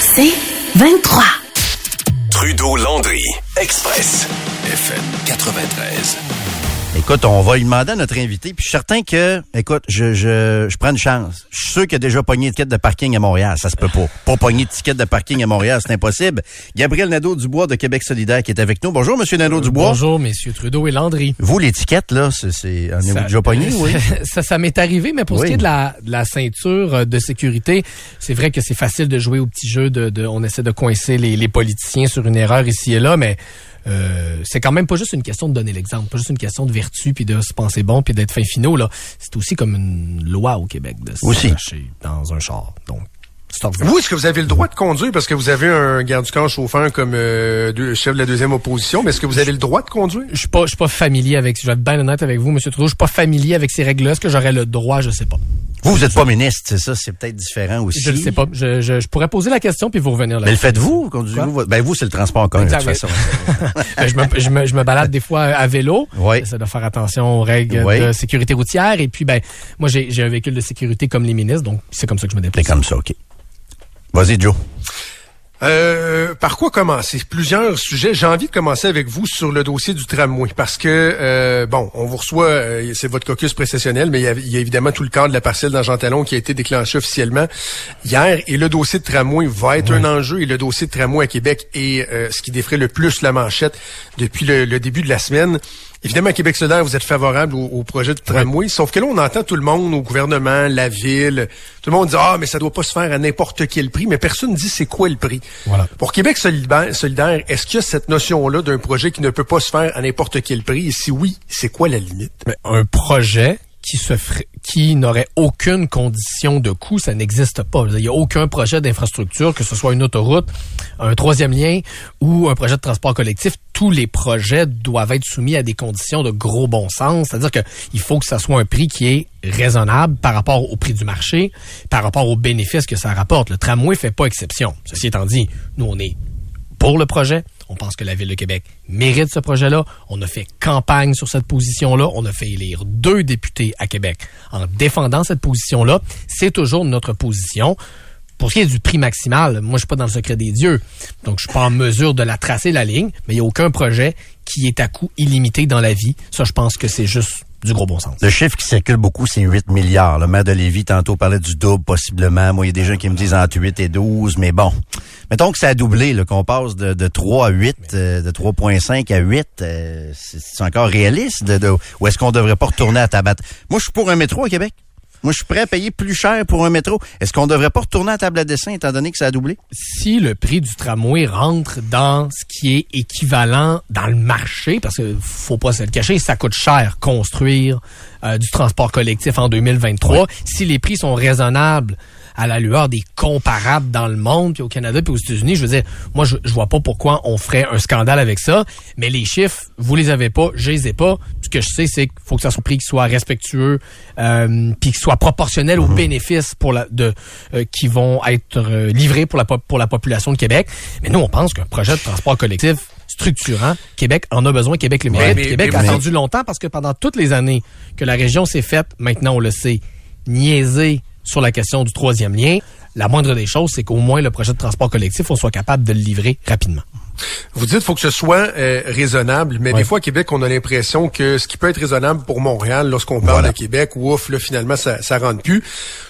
C'est 23. Trudeau-Landry, Express, FM 93. Écoute, on va lui demander à notre invité, puis je suis certain que, écoute, je, je, je prends une chance. Je suis sûr qu'il a déjà pogné de ticket de parking à Montréal. Ça se peut pas. Pas pogner de ticket de parking à Montréal, c'est impossible. Gabriel Nadeau-Dubois de Québec solidaire qui est avec nous. Bonjour, Monsieur Nadeau-Dubois. Bonjour, messieurs Trudeau et Landry. Vous, l'étiquette, là, c'est, en avez-vous Ça- déjà pogné, oui? ça, ça m'est arrivé, mais pour Oui. ce qui est de la, de la ceinture euh, de sécurité, c'est vrai que c'est facile de jouer au petit jeu, de, de- on essaie de coincer les, les politiciens sur une erreur ici et là, mais euh, c'est quand même pas juste une question de donner l'exemple, pas juste une question de vertu, puis de se penser bon, puis d'être fin finaux. là. C'est aussi comme une loi au Québec de se dans un char. Donc. Vous, est-ce que vous avez le droit de conduire? Parce que vous avez un garde du corps chauffeur comme euh, deux- chef de la deuxième opposition, mais est-ce que vous avez le droit de conduire? Je suis pas, je suis pas familier avec, je vais être bien honnête avec vous, Monsieur Trudeau, je suis pas familier avec ces règles-là. Est-ce que j'aurais le droit? Je sais pas. Vous, vous êtes pas ministre, c'est ça? C'est peut-être différent aussi. Je ne sais pas. Je, je, je pourrais poser la question puis vous revenir là. Mais le faites-vous? Votre- Ben, vous, c'est le transport en commun, de toute façon. Ben, je, me, je, me, je me balade des fois à vélo. Oui. J'essaie de faire attention aux règles Oui. de sécurité routière. Et puis, ben, moi, j'ai un véhicule de sécurité comme les ministres, donc c'est comme ça que je me C'est déplace. comme ça, OK. Vas-y, Joe. Euh, par quoi commencer? Plusieurs sujets. J'ai envie de commencer avec vous sur le dossier du tramway parce que, euh, bon, on vous reçoit, euh, c'est votre caucus précessionnel, mais il y, a, il y a évidemment tout le cadre de la parcelle dans Jean Talon qui a été déclenché officiellement hier. Et le dossier de tramway va être un enjeu et le dossier de tramway à Québec est euh, ce qui défrait le plus la manchette depuis le, le début de la semaine. Évidemment, à Québec solidaire, vous êtes favorable au, au projet de tramway, sauf que là, on entend tout le monde, au gouvernement, la ville, tout le monde dit « Ah, mais ça doit pas se faire à n'importe quel prix », mais personne ne dit c'est quoi le prix. Voilà. Pour Québec solidaire, solidaire, est-ce qu'il y a cette notion-là d'un projet qui ne peut pas se faire à n'importe quel prix? Et si oui, c'est quoi la limite? Mais un projet qui se ferait, qui n'aurait aucune condition de coût, ça n'existe pas. Il n'y a aucun projet d'infrastructure, que ce soit une autoroute, un troisième lien ou un projet de transport collectif. Tous les projets doivent être soumis à des conditions de gros bon sens. C'est-à-dire qu'il faut que ça soit un prix qui est raisonnable par rapport au prix du marché, par rapport aux bénéfices que ça rapporte. Le tramway fait pas exception. Ceci étant dit, nous, on est pour le projet. On pense que la Ville de Québec mérite ce projet-là. On a fait campagne sur cette position-là. On a fait élire deux députés à Québec en défendant cette position-là. C'est toujours notre position. Pour ce qui est du prix maximal, moi, je suis pas dans le secret des dieux. Donc, je suis pas en mesure de la tracer, la ligne, mais il n'y a aucun projet qui est à coût illimité dans la vie. Ça, je pense que c'est juste du gros bon sens. Le chiffre qui circule beaucoup, c'est 8 milliards. Le maire de Lévis, tantôt, parlait du double, possiblement. Moi, il y a des gens qui me disent entre 8 et 12, mais bon. Mettons que ça a doublé, là, qu'on passe de, de 3 à 8, euh, de 3,5 à 8. euh, c'est c'est encore réaliste? De, de- ou est-ce qu'on devrait pas retourner à table à t- Moi, je suis pour un métro à Québec. Moi, je suis prêt à payer plus cher pour un métro. Est-ce qu'on devrait pas retourner à table à dessin, étant donné que ça a doublé? si le prix du tramway rentre dans ce qui est équivalent dans le marché, parce que faut pas se le cacher, ça coûte cher construire euh, du transport collectif en 2023. Si les prix sont raisonnables à la lueur des comparables dans le monde, puis au Canada, puis aux États-Unis, je veux dire, moi, je, je vois pas pourquoi on ferait un scandale avec ça. Mais les chiffres, vous les avez pas, je les ai pas. Ce que je sais, c'est qu'il faut que ça soit prix qui soit respectueux, euh, puis qui soit proportionnel aux bénéfices pour la, de, euh, qui vont être euh, livrés pour la, pour la population de Québec. Mais nous, on pense qu'un projet de transport collectif structurant, Québec en a besoin, Québec le mérite. Québec mais a attendu longtemps parce que pendant toutes les années que la région s'est faite, maintenant on le sait, niaiser sur la question du troisième lien, la moindre des choses, c'est qu'au moins le projet de transport collectif, on soit capable de le livrer rapidement. Vous dites faut que ce soit euh, raisonnable, mais Ouais. des fois à Québec, on a l'impression que ce qui peut être raisonnable pour Montréal, lorsqu'on parle Voilà. de Québec, ouf, là finalement ça, ça rentre plus.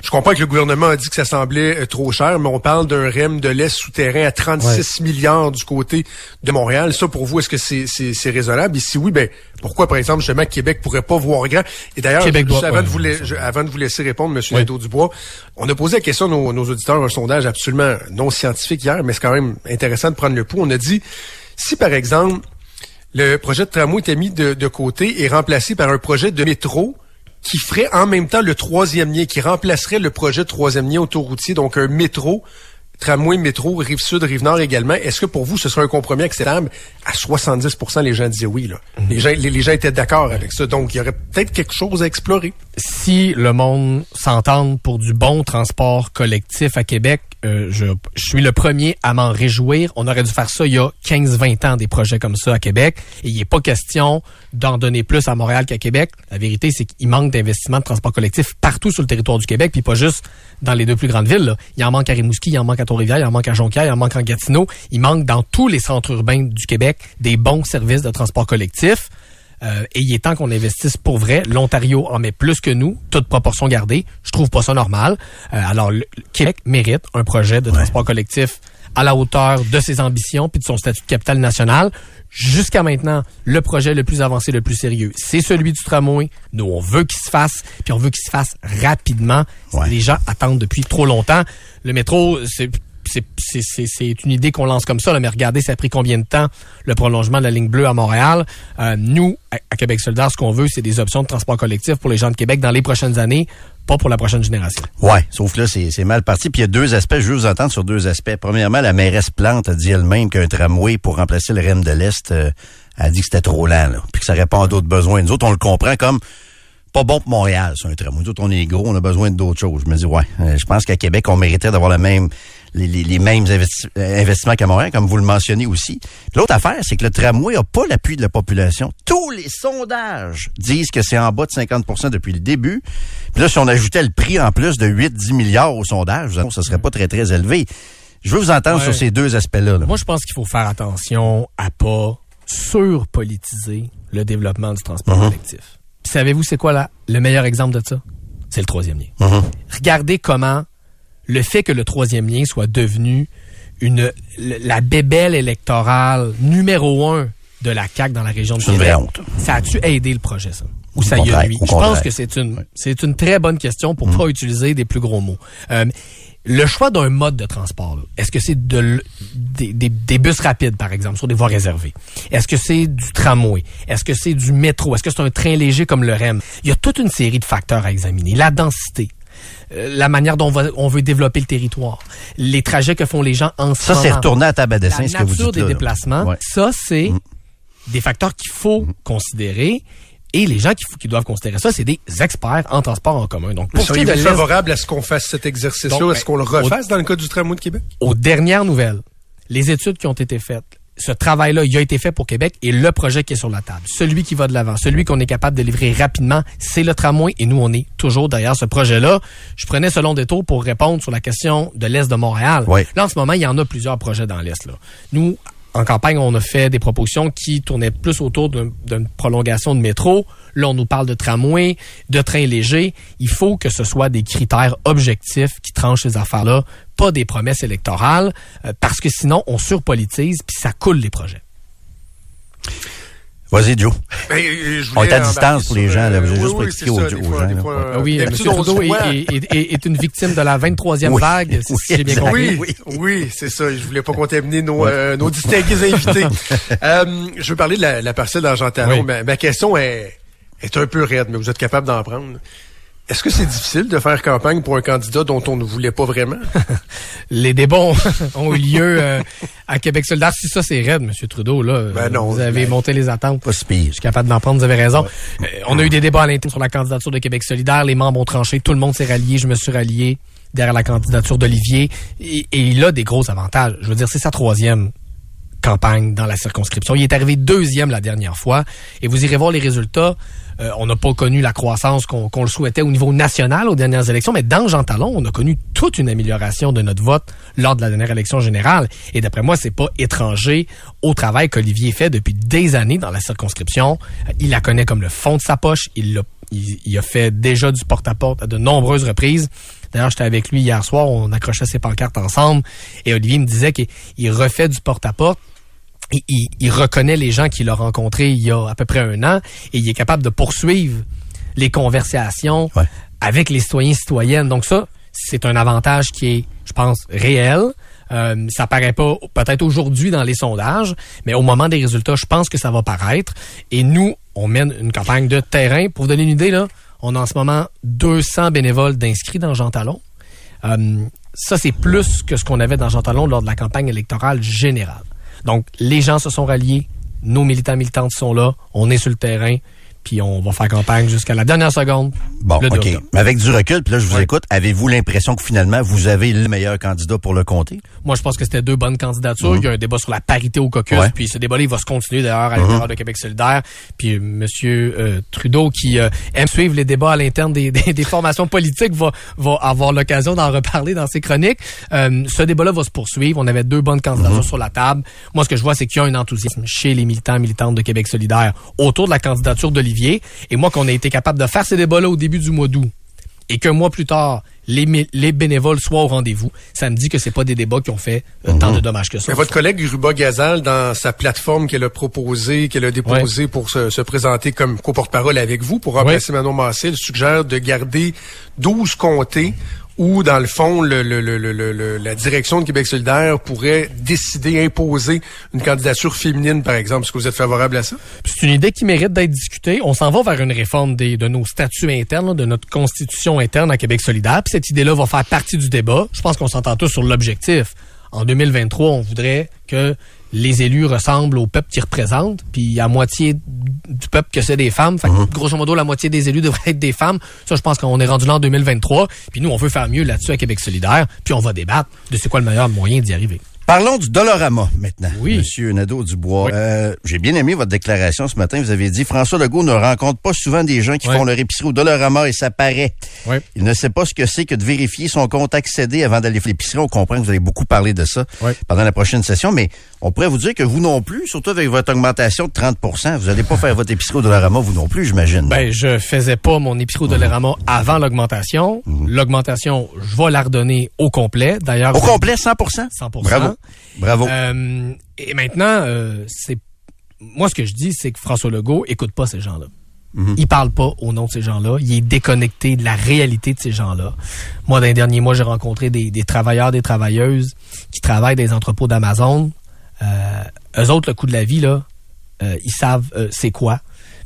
Je comprends que le gouvernement a dit que ça semblait euh, trop cher, mais on parle d'un REM de l'Est souterrain à 36 milliards du côté de Montréal. Ça, pour vous, est-ce que c'est raisonnable? Et si oui, ben pourquoi, par exemple, justement, Québec pourrait pas voir grand? Et d'ailleurs, avant, ouais, de vous je- avant de vous laisser répondre, Monsieur Oui. Nadeau-Dubois, on a posé la question à nos, nos auditeurs, un sondage absolument non scientifique hier, mais c'est quand même intéressant de prendre le pouls. On a dit, si par exemple, le projet de tramway était mis de, de côté et remplacé par un projet de métro qui ferait en même temps le troisième lien, qui remplacerait le projet de troisième lien autoroutier, donc un métro tramway, métro, rive sud, rive nord également. Est-ce que pour vous, ce serait un compromis acceptable? À 70% les gens disaient oui. Là. Mhm. les, gens, les, gens étaient d'accord avec ça. Donc, il y aurait peut-être quelque chose à explorer. Si le monde s'entend pour du bon transport collectif à Québec, euh, je, je, suis le premier à m'en réjouir. On aurait dû faire ça il y a 15-20 ans, des projets comme ça à Québec. Et il n'est pas question d'en donner plus à Montréal qu'à Québec. La vérité, c'est qu'il manque d'investissement de transport collectif partout sur le territoire du Québec, puis pas juste dans les deux plus grandes villes. Là. Il en manque à Rimouski, il en manque à Trois-Rivières, il en manque à Jonquière, il en manque en Gatineau. Il manque dans tous les centres urbains du Québec des bons services de transport collectif. Euh, et il est temps qu'on investisse pour vrai. L'Ontario en met plus que nous, toute proportion gardée. Je trouve pas ça normal. Euh, alors, le Québec mérite un projet de transport collectif à la hauteur de ses ambitions puis de son statut de capitale nationale. Jusqu'à maintenant, le projet le plus avancé, le plus sérieux, c'est celui du tramway. Nous, on veut qu'il se fasse, puis on veut qu'il se fasse rapidement. Les gens attendent depuis trop longtemps. Le métro, c'est c'est une idée qu'on lance comme ça, mais regardez, ça a pris combien de temps le prolongement de la ligne bleue à Montréal. Euh, nous, à, Québec Solidaire, ce qu'on veut, c'est des options de transport collectif pour les gens de Québec dans les prochaines années, pas pour la prochaine génération. Ouais, sauf là, c'est mal parti. Puis il y a deux aspects, je veux vous entendre sur deux aspects. Premièrement, la mairesse Plante a dit elle-même qu'un tramway pour remplacer le REM de l'Est euh, a dit que c'était trop lent, puis que ça répond à d'autres besoins. Nous autres, on le comprend comme pas bon pour Montréal, c'est un tramway. Nous autres, on est gros, on a besoin d'autres choses. Je me dis, ouais, euh, je pense qu'à Québec, on mériterait d'avoir le même les, mêmes investissements qu'à Montréal, comme vous le mentionnez aussi. L'autre affaire, c'est que le tramway n'a pas l'appui de la population. Tous les sondages disent que c'est en bas de 50% depuis le début. Puis là, si on ajoutait le prix en plus de 8-10 milliards au sondage, ça serait pas très, très élevé. Je veux vous entendre sur ces deux aspects-là. Moi, je pense qu'il faut faire attention à pas surpolitiser le développement du transport uh-huh. collectif. savez-vous c'est quoi là, le meilleur exemple de ça? C'est le troisième lien. Uh-huh. Regardez comment le fait que le troisième lien soit devenu une la bébelle électorale numéro un de la CAQ dans la région de Québec, ça a-tu aidé le projet, ça? Ou ça y a? Je pense que c'est une, c'est une très bonne question pour mm. pas utiliser des plus gros mots. Euh, le choix d'un mode de transport, est-ce que c'est de, des, des, bus rapides, par exemple, sur des voies réservées? Est-ce que c'est du tramway? Est-ce que c'est du métro? Est-ce que c'est un train léger comme le REM? Il y a toute une série de facteurs à examiner. La densité, la manière dont on, veut développer le territoire, les trajets que font les gens en Ça, c'est retourné à table à dessin, ce que vous dites des déplacements, ça, c'est mm. des facteurs qu'il faut mm. considérer. Et les gens qui, qui, doivent considérer ça, c'est des experts en transport en commun. Donc, pour ce favorable à ce qu'on fasse cet exercice-là? Est-ce qu'on le refasse dans le cas du tramway de Québec? Aux dernières nouvelles, les études qui ont été faites, ce travail-là, il a été fait pour Québec et le projet qui est sur la table, celui qui va de l'avant, celui qu'on est capable de livrer rapidement, c'est le tramway et nous, on est toujours derrière ce projet-là. Je prenais ce long détour pour répondre sur la question de l'Est de Montréal. Là, en ce moment, il y en a plusieurs projets dans l'Est. Nous, en campagne, on a fait des propositions qui tournaient plus autour d'une prolongation de métro. Là, on nous parle de tramway, de train léger. Il faut que ce soit des critères objectifs qui tranchent ces affaires-là, pas des promesses électorales, euh, parce que sinon, on surpolitise puis ça coule les projets. Vas-y, Joe. Ben, euh, on est à distance pour les gens. Là. J'ai juste pour expliquer aux, gens. oui, M. Trudeau est, une victime de la 23e vague, si j'ai bien compris. Oui, oui c'est ça. Je voulais pas contaminer nos, euh, nos distingués invités. euh, je veux parler de la, la parcelle d'Argent Ma, ma question est, est un peu raide, mais vous êtes capable d'en prendre. Est-ce que c'est difficile de faire campagne pour un candidat dont on ne voulait pas vraiment? Les débats ont, eu lieu euh, à Québec soldat. Si ça, c'est raide, M. Trudeau, là. Ben non, vous avez monté les attentes. Pas Je suis capable d'en prendre, vous avez raison. Euh, on a eu des débats à l'intérieur sur la candidature de Québec solidaire. Les membres ont tranché. Tout le monde s'est rallié. Je me suis rallié derrière la candidature d'Olivier. Et, et il a des gros avantages. Je veux dire, c'est sa troisième campagne dans la circonscription. Il est arrivé deuxième la dernière fois. Et vous irez voir les résultats. Euh, on n'a pas connu la croissance qu'on le souhaitait au niveau national aux dernières élections, mais dans Jean Talon, on a connu toute une amélioration de notre vote lors de la dernière élection générale. Et d'après moi, c'est pas étranger au travail qu'Olivier fait depuis des années dans la circonscription. Il la connaît comme le fond de sa poche. Il, a, il, a fait déjà du porte-à-porte -à, de nombreuses reprises. D'ailleurs, j'étais avec lui hier soir, on accrochait ses pancartes ensemble, et Olivier me disait qu'il refait du porte-à-porte il, reconnaît les gens qu'il a rencontrés il y a à peu près un an et il est capable de poursuivre les conversations avec les citoyens citoyennes. Donc ça, c'est un avantage qui est, je pense, réel. Euh, ça paraît pas peut-être aujourd'hui dans les sondages, mais au moment des résultats, je pense que ça va paraître. Et nous, on mène une campagne de terrain. Pour vous donner une idée, là, On a en ce moment 200 bénévoles d'inscrits dans Jean Talon. Euh, ça, c'est plus que ce qu'on avait dans Jean Talon lors de la campagne électorale générale. Donc, les gens se sont ralliés, nos militants militantes sont là, on est sur le terrain, puis on va faire campagne jusqu'à la dernière seconde. Bon, le 2 OK. Mais avec du recul, puis là, je vous Ouais. écoute, avez-vous l'impression que finalement, vous avez le meilleur candidat pour le comté? Moi, je pense que c'était deux bonnes candidatures. Il y a un débat sur la parité au caucus, Ouais. puis ce débat-là, il va se continuer d'ailleurs à l'intérieur de Québec solidaire. Puis euh, Monsieur euh, Trudeau, qui euh, aime suivre les débats à l'interne des, des, des formations politiques, va, va avoir l'occasion d'en reparler dans ses chroniques. Euh, ce débat-là va se poursuivre. On avait deux bonnes candidatures sur la table. Moi, ce que je vois, c'est qu'il y a un enthousiasme chez les militants militantes de Québec solidaire autour de la candidature Et moi, qu'on a été capable de faire ces débats-là au début du mois d'août, et qu'un mois plus tard, les, bénévoles soient au rendez-vous, ça me dit que c'est pas des débats qui ont fait euh, tant de dommages que ça. Mais votre collègue Ruba Gazal, dans sa plateforme qu'elle a proposée, qu'elle a déposée pour se, se présenter comme co-porte-parole avec vous, pour remplacer Manon Massé, elle suggère de garder 12 comtés où, dans le fond, la direction de Québec solidaire pourrait décider, imposer une candidature féminine, par exemple. Est-ce que vous êtes favorable à ça? C'est une idée qui mérite d'être discutée. On s'en va vers une réforme de nos statuts internes, de notre constitution interne à Québec solidaire. Puis cette idée-là va faire partie du débat. Je pense qu'on s'entend tous sur l'objectif. En 2023, on voudrait que les élus ressemblent au peuple qu'ils représentent, puis à moitié du peuple que c'est des femmes. Fait que, grosso modo, la moitié des élus devraient être des femmes. Ça, je pense qu'on est rendu là en 2023. Puis nous, on veut faire mieux là-dessus à Québec solidaire. Puis on va débattre de c'est quoi le meilleur moyen d'y arriver. Parlons du Dolorama maintenant. Oui. Monsieur Nadeau-Dubois. Oui. Euh, J'ai bien aimé votre déclaration ce matin. Vous avez dit François Legault ne rencontre pas souvent des gens qui Oui. font leur épicerie au Dolorama et ça paraît. Oui. Il ne sait pas ce que c'est que de vérifier son compte accédé avant d'aller faire l'épicerie. On comprend que vous allez beaucoup parler de ça Oui. pendant la prochaine session, mais on pourrait vous dire que vous non plus, surtout avec votre augmentation de 30% vous n'allez pas faire votre épicerie au Dolorama, vous non plus, j'imagine. Ben, je faisais pas mon épicerie au Dollarama avant l'augmentation. L'augmentation, je vais la redonner au complet. D'ailleurs, au complet, 100 100%. Bravo. Bravo. Euh, et maintenant, euh, c'est moi ce que je dis, c'est que François Legault écoute pas ces gens-là. Il parle pas au nom de ces gens-là. Il est déconnecté de la réalité de ces gens-là. Moi, dans les derniers mois, j'ai rencontré des, des travailleurs, des travailleuses qui travaillent dans les entrepôts d'Amazon. Euh, eux autres, le coût de la vie, là, ils savent c'est quoi.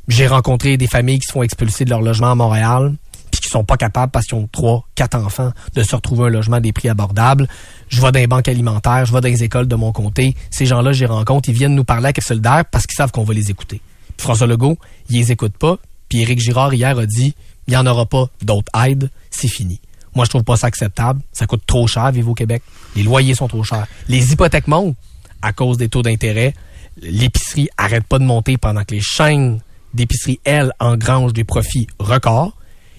J'ai rencontré des familles qui se font expulser de leur logement à Montréal, sont pas capables parce qu'ils ont trois, quatre enfants de se retrouver un logement à des prix abordables. Je vais dans les banques alimentaires, je vais dans les écoles de mon comté. Ces gens-là, j'y rencontre, ils viennent nous parler avec solidaire parce qu'ils savent qu'on va les écouter. Puis François Legault, il les écoute pas. Puis Éric Girard hier a dit, il y en aura pas d'autres aides, c'est fini. Moi, je trouve pas ça acceptable. Ça coûte trop cher vivre au Québec. Les loyers sont trop chers. Les hypothèques montent à cause des taux d'intérêt. L'épicerie arrête pas de monter pendant que les chaînes d'épicerie, elles, engrangent des profits records.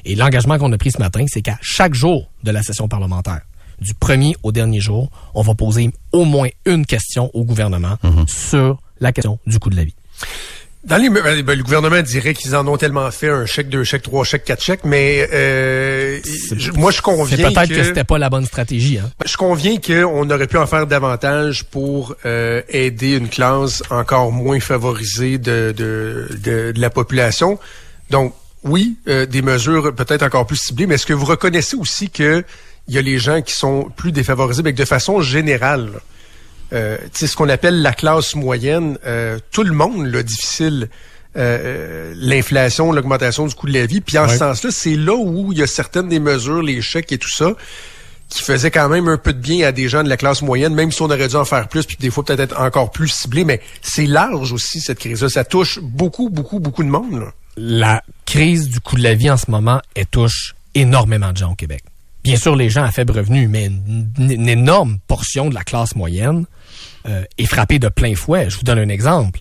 Et l'engagement qu'on a pris ce matin, c'est qu'à chaque jour de la session parlementaire, du premier au dernier jour, on va poser au moins une question au gouvernement sur la question du coût de la vie. Dans les, ben, ben, le gouvernement dirait qu'ils en ont tellement fait un chèque, deux chèques, trois chèques, quatre chèques, mais euh, je- moi je C'est conviens peut-être que, que, c'était pas la bonne stratégie. Hein? je conviens qu'on aurait pu en faire davantage pour euh, aider une classe encore moins favorisée de, de, de, de la population. Donc oui, euh, des mesures peut-être encore plus ciblées, mais est-ce que vous reconnaissez aussi que il y a les gens qui sont plus défavorisés, mais que de façon générale, euh, ce qu'on appelle la classe moyenne, euh, tout le monde l'a difficile. euh, euh, l'inflation, l'augmentation du coût de la vie. Puis en Ouais. ce sens-là, c'est là où il y a certaines des mesures, les chèques et tout ça, qui faisaient quand même un peu de bien à des gens de la classe moyenne, même si on aurait dû en faire plus, puis des fois peut-être être encore plus ciblé. Mais c'est large aussi, cette crise-là. Ça touche beaucoup, beaucoup, beaucoup de monde. là. La crise du coût de la vie en ce moment, elle touche énormément de gens au Québec. Bien sûr, les gens à faible revenu, mais une, énorme portion de la classe moyenne euh, est frappée de plein fouet. Je vous donne un exemple.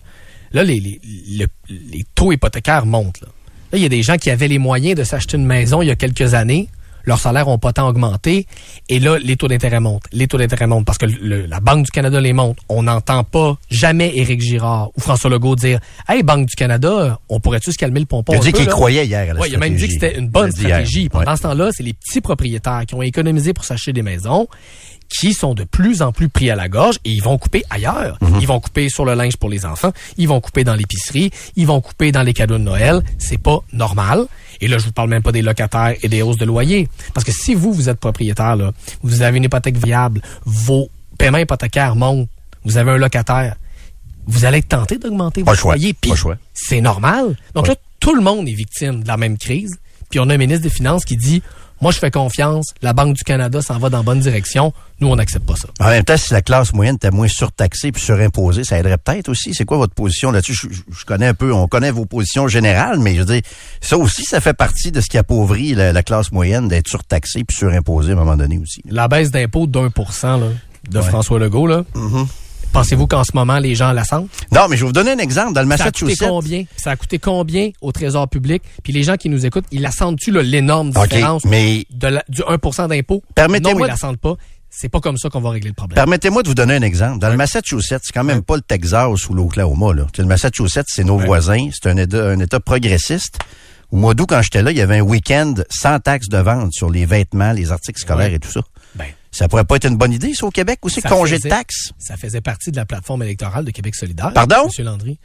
Là, les, les, le- les taux hypothécaires montent. Là, il y a des gens qui avaient les moyens de s'acheter une maison il y a quelques années. Leurs salaires ont pas tant augmenté. Et là, les taux d'intérêt montent. Les taux d'intérêt montent parce que le- la Banque du Canada les monte. On n'entend pas jamais Éric Girard ou François Legault dire Hey, Banque du Canada, on pourrait-tu se calmer le pompon Il a dit qu'il croyait hier à la Ouais, il a même dit que c'était une bonne hier. stratégie. Pendant Ouais. ce temps-là, c'est les petits propriétaires qui ont économisé pour s'acheter des maisons qui sont de plus en plus pris à la gorge et ils vont couper ailleurs. Mhm. Ils vont couper sur le linge pour les enfants, ils vont couper dans l'épicerie, ils vont couper dans les cadeaux de Noël. C'est pas normal. Et là, je vous parle même pas des locataires et des hausses de loyer. Parce que si vous, vous êtes propriétaire, là, vous avez une hypothèque viable, vos paiements hypothécaires montent, vous avez un locataire, vous allez être tenté d'augmenter votre loyer. Puis c'est normal. Donc Ouais. là, tout le monde est victime de la même crise. puis on a un ministre des Finances qui dit moi, je fais confiance. La Banque du Canada s'en va dans la bonne direction. Nous, on n'accepte pas ça. En même temps, si la classe moyenne était moins surtaxée puis surimposée, ça aiderait peut-être aussi. C'est quoi votre position là-dessus? Je, je, connais un peu, on connaît vos positions générales, mais je veux dire, ça aussi, ça fait partie de ce qui appauvrit la, la classe moyenne d'être surtaxée puis surimposée à un moment donné aussi. La baisse d'impôt d'un pour cent de François Legault, là. Mm-hmm. Pensez-vous qu'en ce moment, les gens la sentent? Non, mais je vais vous donner un exemple. Dans le Massachusetts. Ça a coûté combien? Ça a coûté combien au Trésor public? Puis les gens qui nous écoutent, ils la sentent-tu, l'énorme différence mais de la, du 1% d'impôt? Permettez-moi. Non, ils la sentent pas. C'est pas comme ça qu'on va régler le problème. Permettez-moi de vous donner un exemple. Dans le Massachusetts, c'est quand même pas le Texas ou l'Oklahoma. Là. Le Massachusetts, c'est nos voisins. C'est un État, un État progressiste. Au mois d'août, quand j'étais là, il y avait un week-end sans taxe de vente sur les vêtements, les articles scolaires et tout ça. Ça pourrait pas être une bonne idée, ça, au Québec, ou c'est congé de taxes? Ça faisait partie de la plateforme électorale de Québec solidaire. Pardon? M. Landry.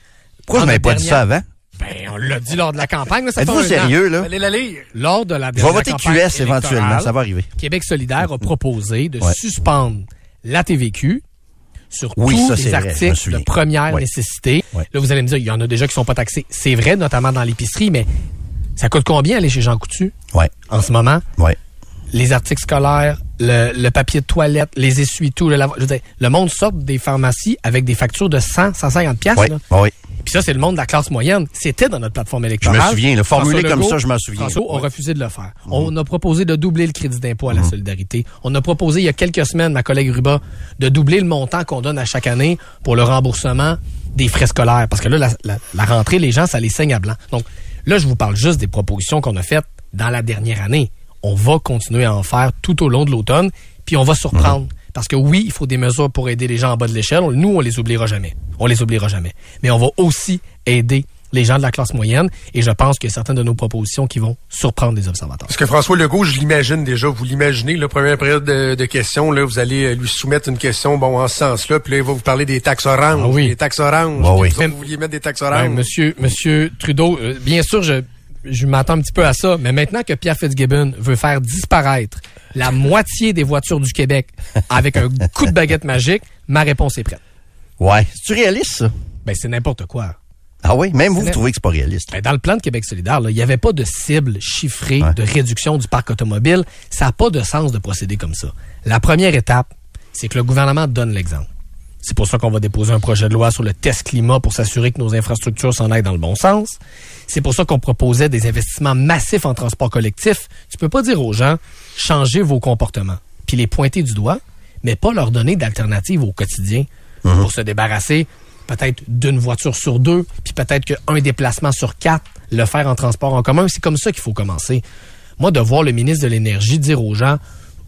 Pourquoi vous m'avez pas dit ça avant? Ben, on l'a dit lors de la campagne. Êtes-vous sérieux, là? Allez la lire. Lors de la Je vais voter QS éventuellement, ça va arriver. Québec solidaire a proposé de ouais. suspendre la TVQ sur oui, tous ça, les vrai, articles de première ouais. nécessité. Ouais. Là, vous allez me dire, il y en a déjà qui sont pas taxés. C'est vrai, notamment dans l'épicerie, mais ça coûte combien aller chez Jean Coutu? Ouais. En ce moment? Ouais. Les articles scolaires, le, le papier de toilette, les essuie-tout, le lavage. Je veux dire, le monde sort des pharmacies avec des factures de 100, 150 pièces. Oui, oui. Puis ça, c'est le monde de la classe moyenne. C'était dans notre plateforme Je électorale. me souviens, le formulé comme ça, je m'en souviens. François a Ouais. refusé de le faire. On a proposé de doubler le crédit d'impôt à la solidarité. On a proposé il y a quelques semaines, ma collègue Ruba, de doubler le montant qu'on donne à chaque année pour le remboursement des frais scolaires. Parce que là, la, la- la rentrée, les gens, ça les saigne à blanc. Donc là, je vous parle juste des propositions qu'on a faites dans la dernière année. On va continuer à en faire tout au long de l'automne, puis on va surprendre. Parce que oui, il faut des mesures pour aider les gens en bas de l'échelle. Nous, on les oubliera jamais. On les oubliera jamais. Mais on va aussi aider les gens de la classe moyenne. Et je pense qu'il y a certaines de nos propositions qui vont surprendre les observateurs. Parce que François Legault, je l'imagine déjà, vous l'imaginez, la première période de, de questions, là, vous allez euh, lui soumettre une question, bon, en ce sens-là, puis là, il va vous parler des taxes oranges. Ah oui. Des taxes oranges. Ah oui. Vous, autres, vous vouliez mettre des taxes oranges. Ben, monsieur, monsieur Trudeau, euh, bien sûr, je, je m'attends un petit peu à ça, mais maintenant que Pierre Fitzgibbon veut faire disparaître la moitié des voitures du Québec avec un coup de baguette magique, ma réponse est prête. Ouais. C'est-tu réaliste, ça? Ben, c'est n'importe quoi. Ah oui? Même vous, vous trouvez que c'est pas réaliste? Ben, dans le plan de Québec solidaire, il n'y avait pas de cible chiffrée Ouais. de réduction du parc automobile. Ça n'a pas de sens de procéder comme ça. La première étape, c'est que le gouvernement donne l'exemple. C'est pour ça qu'on va déposer un projet de loi sur le test climat pour s'assurer que nos infrastructures s'en aillent dans le bon sens. C'est pour ça qu'on proposait des investissements massifs en transport collectif. Tu peux pas dire aux gens, changez vos comportements, puis les pointer du doigt, mais pas leur donner d'alternatives au quotidien pour se débarrasser peut-être d'une voiture sur deux, puis peut-être qu'un déplacement sur quatre, le faire en transport en commun. C'est comme ça qu'il faut commencer. Moi, de voir le ministre de l'Énergie dire aux gens,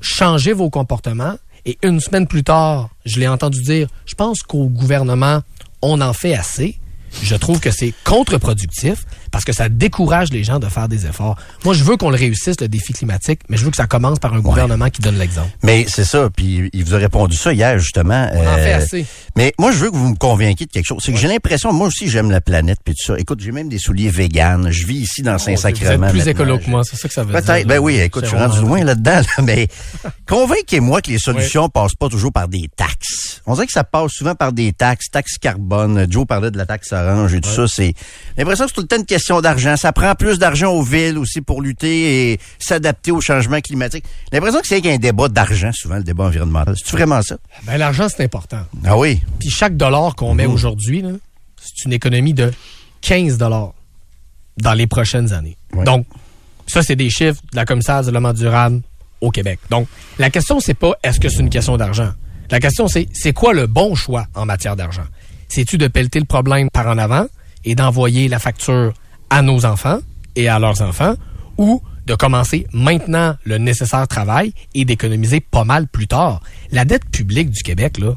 changez vos comportements, et une semaine plus tard, je l'ai entendu dire, je pense qu'au gouvernement, on en fait assez. Je trouve que c'est contre-productif parce que ça décourage les gens de faire des efforts. Moi, je veux qu'on le réussisse, le défi climatique, mais je veux que ça commence par un gouvernement qui donne l'exemple. Mais c'est ça, puis il vous a répondu ça hier, justement. On en fait assez. Mais moi, je veux que vous me convainquiez de quelque chose. C'est que j'ai l'impression, moi aussi, j'aime la planète, puis tout ça. Écoute, j'ai même des souliers véganes. Je vis ici dans êtes Saint-Sacrement. plus écolo que moi, c'est ça que ça veut dire. Peut-être. Ben oui, écoute, je suis rendu loin là-dedans, là, mais convainquez-moi que les solutions passent pas toujours par des taxes. On dirait que ça passe souvent par des taxes, taxes carbone. Joe parlait de la taxe orange et tout ça. C'est l'impression que c'est tout le temps une question d'argent. Ça prend plus d'argent aux villes aussi pour lutter et s'adapter au changement climatique. L'impression que c'est qu'un débat d'argent, souvent, le débat environnemental. C'est vraiment ça? Ben, l'argent, c'est important. Ah oui. Puis chaque dollar qu'on met aujourd'hui, là, c'est une économie de 15 dollars dans les prochaines années. Ouais. Donc, ça, c'est des chiffres de la commissaire du développement durable au Québec. Donc, la question, c'est pas est-ce que c'est une question d'argent? La question, c'est c'est quoi le bon choix en matière d'argent? C'est-tu de pelleter le problème par en avant et d'envoyer la facture à nos enfants et à leurs enfants ou de commencer maintenant le nécessaire travail et d'économiser pas mal plus tard? La dette publique du Québec, là,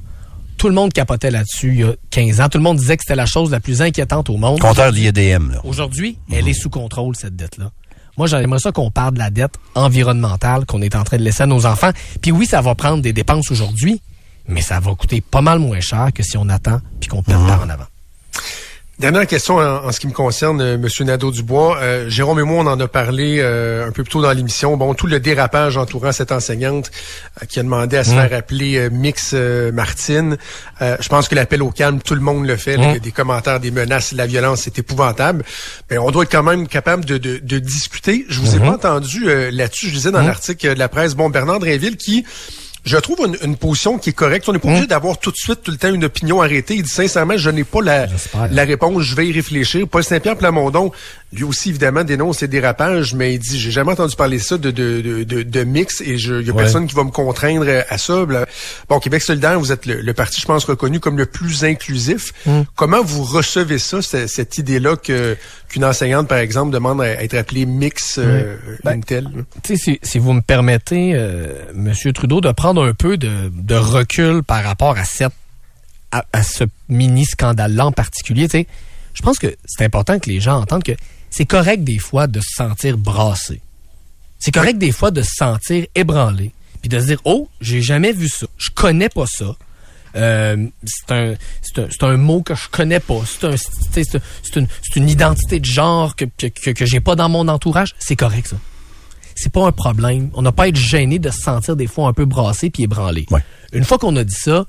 tout le monde capotait là-dessus il y a 15 ans. Tout le monde disait que c'était la chose la plus inquiétante au monde. Compteur IEDM, là. Aujourd'hui, elle est sous contrôle, cette dette-là. Moi, j'aimerais ça qu'on parle de la dette environnementale qu'on est en train de laisser à nos enfants. Puis oui, ça va prendre des dépenses aujourd'hui, mais ça va coûter pas mal moins cher que si on attend puis qu'on perd par en avant. Dernière question en, ce qui me concerne, euh, Monsieur Nadeau-Dubois. Euh, Jérôme et moi, on en a parlé euh, un peu plus tôt dans l'émission. Bon, tout le dérapage entourant cette enseignante qui a demandé à se mmh. faire appeler Mix Martine. je pense que l'appel au calme, tout le monde le fait. Il y a des commentaires, des menaces, la violence, c'est épouvantable. Mais on doit être quand même capable de, de, discuter. Je vous ai mmh. pas entendu là-dessus. Je disais dans l'article de la presse, bon, Bernard Drinville qui je trouve une, position qui est correcte. On n'est pas obligé hmm. d'avoir tout de suite, tout le temps, une opinion arrêtée. Il dit sincèrement, je n'ai pas la, la réponse, je vais y réfléchir. Paul Saint-Pierre Plamondon, lui aussi, évidemment, dénonce les dérapages, mais il dit, j'ai jamais entendu parler ça de, de, de, de, mix et il y a personne qui va me contraindre à ça. Bon, Québec solidaire, vous êtes le, parti, je pense, reconnu comme le plus inclusif. Hmm. Comment vous recevez ça, cette, idée-là que qu'une enseignante, par exemple, demande à être appelée mix euh, ben, telle? Si, si vous me permettez, euh, Monsieur Trudeau, de prendre un peu de, de recul par rapport à cette à, ce mini scandale-là en particulier, je pense que c'est important que les gens entendent que c'est correct des fois de se sentir brassé. C'est correct des fois de se sentir ébranlé. Puis de se dire, oh, j'ai jamais vu ça. Je connais pas ça. Euh, c'est un, un, un, mot que je connais pas. C'est un, une, une, identité de genre que, que, que, j'ai pas dans mon entourage. C'est correct, ça. C'est pas un problème. On n'a pas à être gêné de se sentir des fois un peu brassé puis ébranlé. Une fois qu'on a dit ça,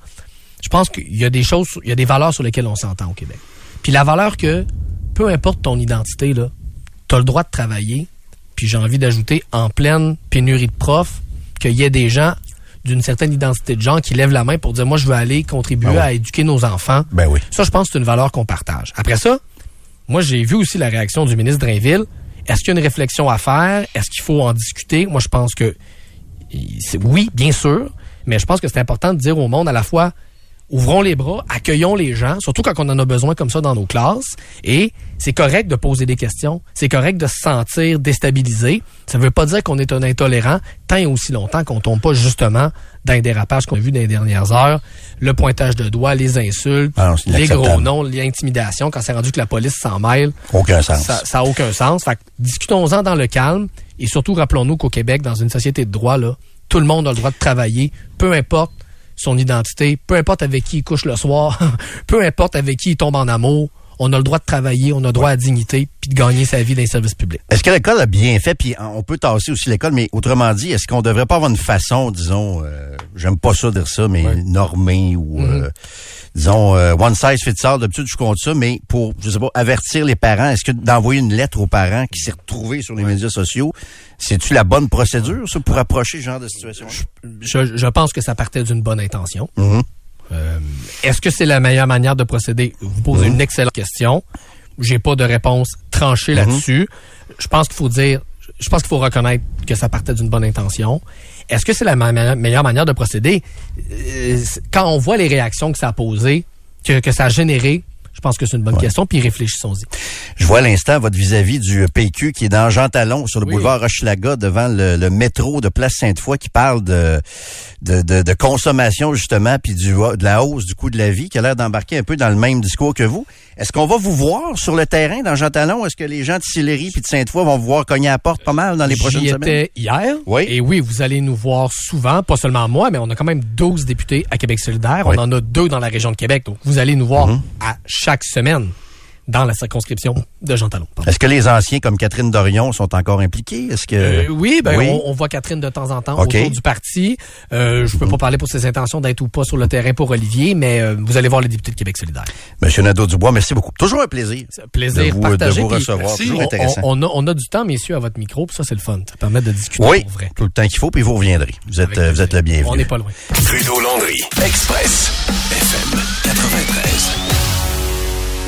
je pense qu'il y a des choses, il y a des valeurs sur lesquelles on s'entend au Québec. Puis la valeur que peu importe ton identité, là, tu as le droit de travailler. Puis j'ai envie d'ajouter, en pleine pénurie de profs, qu'il y ait des gens d'une certaine identité de genre qui lèvent la main pour dire moi je veux aller contribuer ah à éduquer nos enfants. Ben oui. Ça, je pense que c'est une valeur qu'on partage. Après ça, moi j'ai vu aussi la réaction du ministre Drainville. Est-ce qu'il y a une réflexion à faire? Est-ce qu'il faut en discuter? Moi, je pense que oui, bien sûr, mais je pense que c'est important de dire au monde à la fois ouvrons les bras, accueillons les gens, surtout quand on en a besoin comme ça dans nos classes. Et c'est correct de poser des questions, c'est correct de se sentir déstabilisé. Ça ne veut pas dire qu'on est un intolérant tant et aussi longtemps qu'on tombe pas justement dans les dérapages qu'on a vus dans les dernières heures, le pointage de doigts, les insultes, ah les gros noms, l'intimidation, quand c'est rendu que la police s'en mêle. Aucun sens. Ça, ça a aucun sens. Fait discutons-en dans le calme et surtout rappelons-nous qu'au Québec, dans une société de droit, là, tout le monde a le droit de travailler, peu importe son identité, peu importe avec qui il couche le soir, peu importe avec qui il tombe en amour, on a le droit de travailler, on a le droit à la dignité, puis de gagner sa vie dans les services publics. Est-ce que l'école a bien fait, puis on peut tasser aussi l'école, mais autrement dit, est-ce qu'on devrait pas avoir une façon, disons, euh, j'aime pas ça dire ça, mais normée ou... Mm-hmm. Euh, disons, euh, one size fits all, d'habitude, je compte ça, mais pour, je sais pas, avertir les parents, est-ce que d'envoyer une lettre aux parents qui s'est retrouvée sur les médias sociaux, c'est-tu la bonne procédure, ça, pour approcher ce genre de situation? Je, je, pense que ça partait d'une bonne intention. Mm-hmm. Euh, est-ce que c'est la meilleure manière de procéder? Vous posez mm-hmm. une excellente question. J'ai pas de réponse tranchée mm-hmm. là-dessus. Je pense qu'il faut dire, je pense qu'il faut reconnaître que ça partait d'une bonne intention. Est-ce que c'est la meilleure manière de procéder? Euh, quand on voit les réactions que ça a posées, que, que ça a généré, je pense que c'est une bonne question, puis réfléchissons-y. Je vois à l'instant votre vis-à-vis du PQ qui est dans Jean Talon sur le boulevard Rochelaga devant le, métro de Place Sainte-Foy qui parle de, de, de, consommation justement puis du de la hausse du coût de la vie qui a l'air d'embarquer un peu dans le même discours que vous. Est-ce qu'on va vous voir sur le terrain dans Jean Talon? Est-ce que les gens de Sillery puis de Sainte-Foy vont vous voir cogner à la porte pas mal dans les prochaines semaines? hier. Oui. Et oui, vous allez nous voir souvent, pas seulement moi, mais on a quand même 12 députés à Québec solidaire. On en a deux dans la région de Québec. Donc, vous allez nous voir mm-hmm. à chaque semaine dans la circonscription de Jean Talon. Est-ce que les anciens comme Catherine Dorion sont encore impliqués? Est-ce que euh, oui, ben On, voit Catherine de temps en temps autour du parti. Euh, je peux pas parler pour ses intentions d'être ou pas sur le terrain pour Olivier, mais euh, vous allez voir le député de Québec solidaire. Monsieur Nadeau-Dubois, merci beaucoup. Toujours un plaisir. plaisir de vous, de vous recevoir. Toujours intéressant. On, a, on, a, du temps, messieurs, à votre micro, puis ça, c'est le fun. Ça permet de discuter oui, pour vrai. tout le temps qu'il faut, puis vous reviendrez. Vous êtes, vous êtes le bienvenu. On n'est pas loin. Trudeau-Landry, Express, FM 93.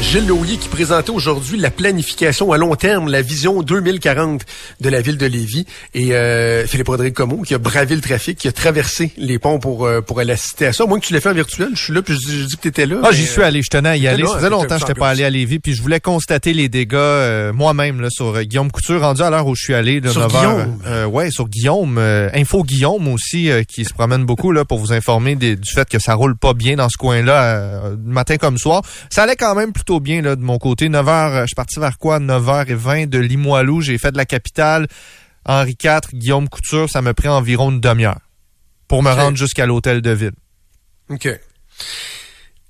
Gilles Louis qui présentait aujourd'hui la planification à long terme, la vision 2040 de la ville de Lévis. Et euh, Philippe Rodrigue Comeau qui a bravé le trafic, qui a traversé les ponts pour, euh, pour aller assister à ça. Moi que tu l'as fait en virtuel, je suis là, puis je, dis que tu étais là. Ah, j'y suis allé, je tenais à y aller. ça faisait longtemps que je n'étais pas allé à Lévis, puis je voulais constater les dégâts euh, moi-même là sur Guillaume Couture, rendu à l'heure où je suis allé. sur Guillaume? ouais, sur Guillaume. Info Guillaume aussi, qui se promène beaucoup là pour vous informer du fait que ça roule pas bien dans ce coin-là, matin comme soir. Ça allait quand même plutôt bien là, de mon côté. 9h, je suis parti vers quoi? 9h20 de Limoilou. J'ai fait de la capitale. Henri IV, Guillaume Couture, ça me prend environ une demi-heure pour me rendre jusqu'à l'hôtel de ville. OK.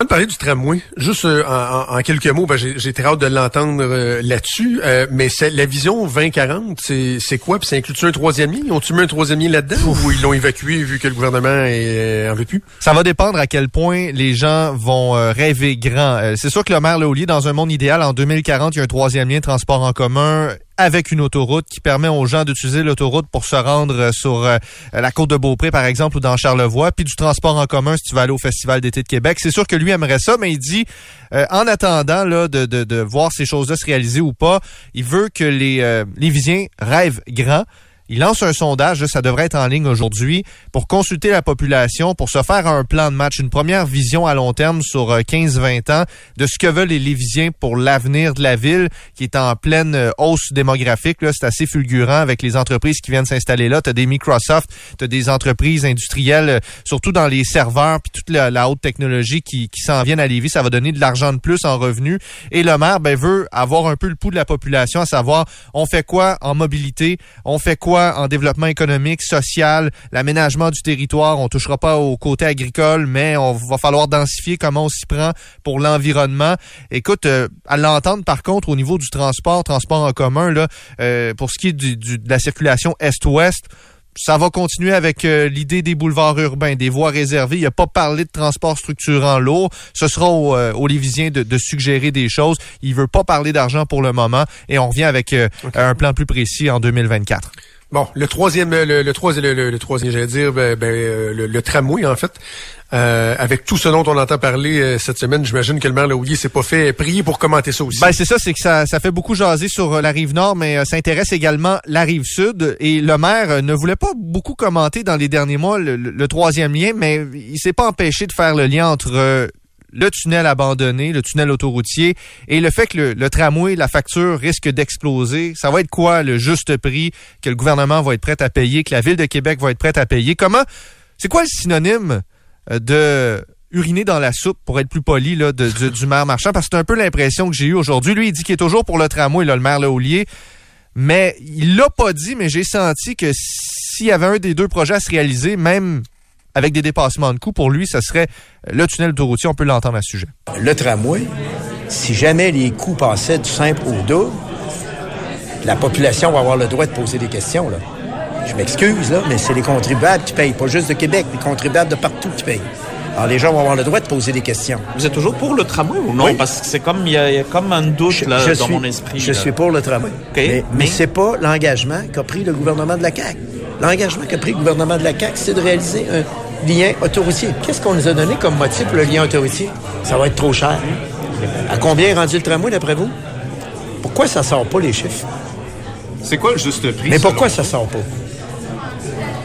On va parler du tramway. Juste euh, en, en- quelques mots, ben, j'ai très hâte de l'entendre euh, là-dessus. Euh, mais c'est la vision 2040, c'est quoi? Puis ça inclut-tu un troisième lien? Ont-tu mis un troisième lien là-dedans? Ou ils l'ont évacué vu que le gouvernement est, euh, en veut plus? Ça va dépendre à quel point les gens vont euh, rêver grand. Euh, c'est sûr que le maire Laulier, dans un monde idéal, en 2040, il y a un troisième lien de transport en commun avec une autoroute qui permet aux gens d'utiliser l'autoroute pour se rendre euh, sur euh, la côte de Beaupré, par exemple, ou dans Charlevoix, puis du transport en commun si tu vas aller au Festival d'été de Québec. C'est sûr que lui aimerait ça, mais il dit, euh, en attendant là, de, de, voir ces choses-là se réaliser ou pas, il veut que les, euh, les Visiens rêvent grand. Il lance un sondage, ça devrait être en ligne aujourd'hui, pour consulter la population, pour se faire un plan de match, une première vision à long terme sur euh, 15-20 ans de ce que veulent les Lévisiens pour l'avenir de la ville, qui est en pleine euh, hausse démographique. C'est assez fulgurant avec les entreprises qui viennent s'installer là. Tu as des Microsoft, tu as des entreprises industrielles, euh, surtout dans les serveurs, puis toute la, la haute technologie qui, qui s'en viennent à Lévis. Ça va donner de l'argent de plus en revenus. Et le maire ben, veut avoir un peu le pouls de la population, à savoir, on fait quoi en mobilité, on fait quoi en développement économique, social, l'aménagement du territoire. On touchera pas au côté agricole, mais on va falloir densifier comment on s'y prend pour l'environnement. Écoute, euh, à l'entendre par contre au niveau du transport, transport en commun, là, euh, pour ce qui est du, du- de la circulation est-ouest, ça va continuer avec euh, l'idée des boulevards urbains, des voies réservées. Il n'a pas parlé de transport structurant lourd. Ce sera aux, euh, Lévisiens de, de suggérer des choses. Il veut pas parler d'argent pour le moment et on revient avec euh, un plan plus précis en 2024. Bon, le troisième, le, troisième, le, troisième, j'allais dire, ben, ben, euh, le, tramway en fait. Euh, avec tout ce dont on entend parler euh, cette semaine, j'imagine que le maire Laulier s'est pas fait prier pour commenter ça aussi. Ben c'est ça, c'est que ça, ça fait beaucoup jaser sur euh, la rive nord, mais ça intéresse également la rive sud. Et le maire ne voulait pas beaucoup commenter dans les derniers mois le, le- troisième lien, mais il s'est pas empêché de faire le lien entre le tunnel abandonné, le tunnel autoroutier, et le fait que le, tramway, la facture risque d'exploser. Ça va être quoi le juste prix que le gouvernement va être prêt à payer, que la ville de Québec va être prête à payer? Comment? C'est quoi le synonyme euh, de uriner dans la soupe, pour être plus poli, là, du, maire marchand, parce que c'est un peu l'impression que j'ai eue aujourd'hui. Lui, il dit qu'il est toujours pour le tramway, là, le maire Laulier. Mais il l'a pas dit, mais j'ai senti que s'il y avait un des deux projets à se réaliser, même avec des dépassements de coûts, pour lui, ce serait le tunnel autoroutier. On peut l'entendre à ce sujet. Le tramway, si jamais les coûts passaient du simple au double, la population va avoir le droit de poser des questions. Là. Je m'excuse, là, mais c'est les contribuables qui payent, pas juste de Québec, les contribuables de partout qui payent. Alors les gens vont avoir le droit de poser des questions. Vous êtes toujours pour le tramway ou non? Oui. Parce que c'est comme, il y, a il y a comme un doute là, je dans suis, mon esprit. je là. suis pour le tramway. Mais, mais mais- c'est pas l'engagement qu'a pris le gouvernement de la CAQ. L'engagement qu'a pris le gouvernement de la CAQ, c'est de réaliser un lien autoroutier. Qu'est-ce qu'on nous a donné comme motif pour le lien autoroutier? Ça va être trop cher. À combien est rendu le tramway, d'après vous? Pourquoi ça sort pas, les chiffres? C'est quoi le juste prix? Mais pourquoi ça sort pas?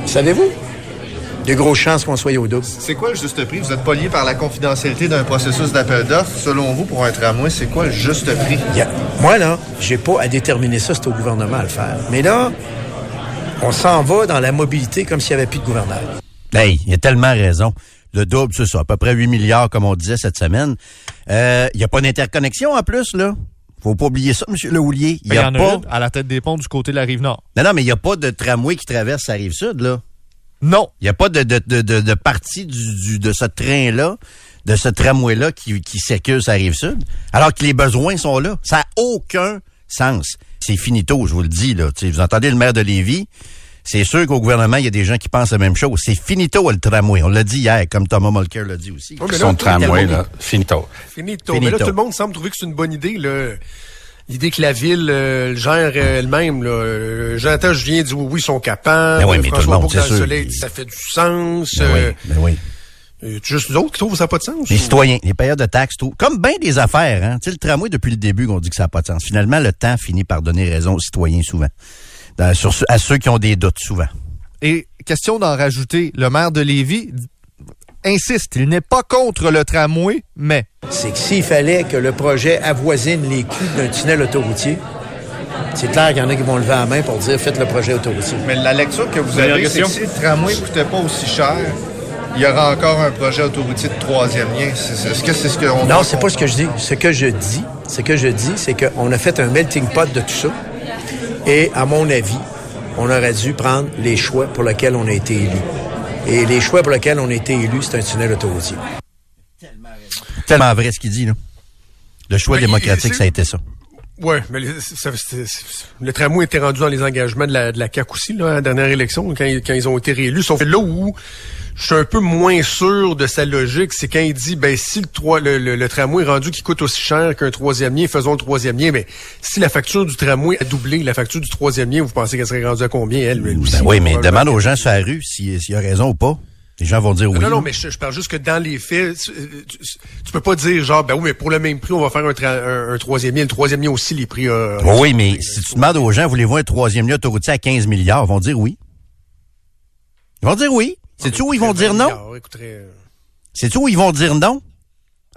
Savez-vous? De grosses chances qu'on soit au double. C'est quoi le juste prix? Vous êtes pas lié par la confidentialité d'un processus d'appel d'offres. Selon vous, pour un tramway, c'est quoi le juste prix? Moi, là, j'ai pas à déterminer ça, c'est au gouvernement à le faire. Mais là, on s'en va dans la mobilité comme s'il n'y avait plus de gouverneur. Hey, il a tellement raison. Le double, c'est ça, à peu près 8 milliards, comme on disait cette semaine. Euh, Il n'y a pas d'interconnexion en plus, là. Faut pas oublier ça, M. Le Houlier. Il Ben, y y a en a pas. une à la tête des ponts du côté de la rive nord. Non, non, mais il n'y a pas de tramway qui traverse la rive sud, là. Non. Il n'y a pas de, de, de, de, de partie du, du- de ce train-là, de ce tramway-là qui, qui circule sur la rive sud, alors que les besoins sont là. Ça n'a aucun sens. C'est finito, je vous le dis, là. Tu sais, vous entendez le maire de Lévis, c'est sûr qu'au gouvernement, il y a des gens qui pensent la même chose. C'est finito, le tramway. On l'a dit hier, comme Thomas Mulcair l'a dit aussi. Mais là, tout est tellement- finito. Finito. Finito. Mais là, tout le monde semble trouver que c'est une bonne idée. Là. L'idée que la ville euh, le gère euh, elle-même. Là. Euh, J'entends Julien dire oui, oui, ils sont capables. Ben oui, mais tout le François monde, c'est sûr. soleil ça fait du sens. Ben euh, oui, ben oui. Euh, juste nous autres qui trouvent que ça n'a pas de sens. Les ou- citoyens, les payeurs de taxes, tout. Comme bien des affaires, hein. Tu sais, le tramway, depuis le début, on dit que ça n'a pas de sens. Finalement, le temps finit par donner raison aux citoyens souvent. Dans- sur, ceux- à ceux qui ont des doutes souvent. Et question d'en rajouter, le maire de Lévis insiste, il n'est pas contre le tramway, mais C'est que s'il fallait que le projet avoisine les coûts d'un tunnel autoroutier, c'est clair qu'il y en a qui vont lever la main pour dire faites le projet autoroutier. Mais la lecture que vous avez, c'est que si le tramway ne coûtait pas aussi cher, il y aura encore un projet autoroutier de troisième lien. Est-ce que c'est ce qu'on Non, c'est pas ce que je dis. Ce que je dis, ce que je dis, c'est qu'on a fait un melting pot de tout ça. Et à mon avis, on aurait dû prendre les choix pour lesquels on a été élu. Et les choix pour lesquels on a été élu, c'est un tunnel autoroutier. tellement vrai ce qu'il dit, là. Le choix Ben, démocratique, ça a été ça. Ouais, mais le, tramway était rendu dans les engagements de la, de la aussi, à la dernière élection, quand, ils- ont été réélus. Sauf là où je suis un peu moins sûr de sa logique, c'est quand il dit, ben, si le, trois- le, tramway est rendu qui coûte aussi cher qu'un troisième lien, faisons le troisième lien. Mais si la facture du tramway a doublé, la facture du troisième lien, vous pensez qu'elle serait rendue à combien, elle? Ben oui, mais demande aux gens sur la rue s'il s'il a raison ou pas. Les gens vont dire oui. Non, non, mais je, je parle juste que dans les faits, tu, tu- tu peux pas dire genre, ben oui, mais pour le même prix, on va faire un, tra- un, un troisième lien. Le troisième lien aussi, les prix... euh, Oui, mais si tu demandes aux gens, voulez-vous un troisième lien autoroutier à 15 milliards, ils vont dire oui. Ils vont dire oui. Sais-tu où ils vont dire non? écoutez, euh, où ils vont dire non?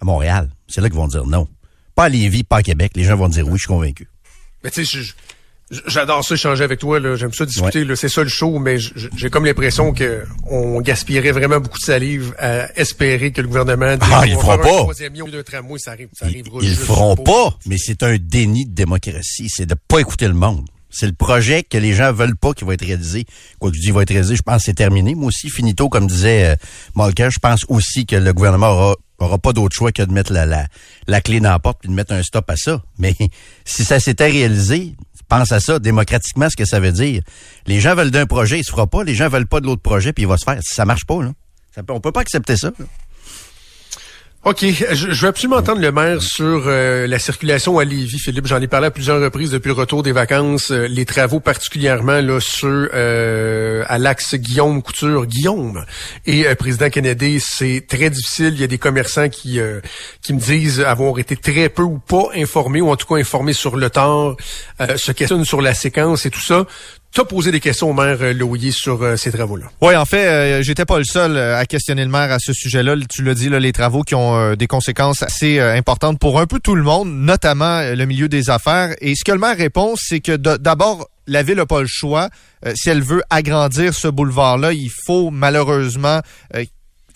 À Montréal. C'est là qu'ils vont dire non. Pas à Lévis, pas à Québec. Les gens vont dire oui, je suis convaincu. Mais tu sais, je- j'adore ça échanger avec toi. là. J'aime ça discuter. là. C'est ça le show, mais j'ai comme l'impression que on gaspillerait vraiment beaucoup de salive à espérer que le gouvernement dise, Ah, ils feront pas. tramway, ça arrive, ça Ils le juste feront pas, mais c'est un déni de démocratie. C'est de pas écouter le monde. C'est le projet que les gens veulent pas qui va être réalisé. Quoi que dis va être réalisé, je pense que c'est terminé. Moi aussi, finito, comme disait euh, Malka, je pense aussi que le gouvernement aura, aura pas d'autre choix que de mettre la, la, la clé dans la porte puis de mettre un stop à ça. Mais si ça s'était réalisé, pense à ça, démocratiquement, ce que ça veut dire. Les gens veulent d'un projet, il se fera pas. Les gens veulent pas de l'autre projet, puis il va se faire. Ça marche pas, là. Ça peut- on peut pas accepter ça. OK. Je, je veux absolument entendre le maire sur euh, la circulation à Lévis, Philippe. J'en ai parlé à plusieurs reprises depuis le retour des vacances. euh, les travaux particulièrement là euh, à l'axe Guillaume Couture. Guillaume et euh, président Kennedy, c'est très difficile. Il y a des commerçants qui euh, qui me disent avoir été très peu ou pas informés, ou en tout cas informés sur le tard, se questionnent sur la séquence et tout ça. T'as posé des questions au maire euh, Loyer sur euh, ces travaux-là. Oui, en fait, euh, j'étais pas le seul à questionner le maire à ce sujet-là. Tu l'as dit, là, les travaux qui ont des conséquences assez importantes pour un peu tout le monde, notamment le milieu des affaires. Et ce que le maire répond, c'est que d'abord, la ville n'a pas le choix. Si elle veut agrandir ce boulevard-là, il faut malheureusement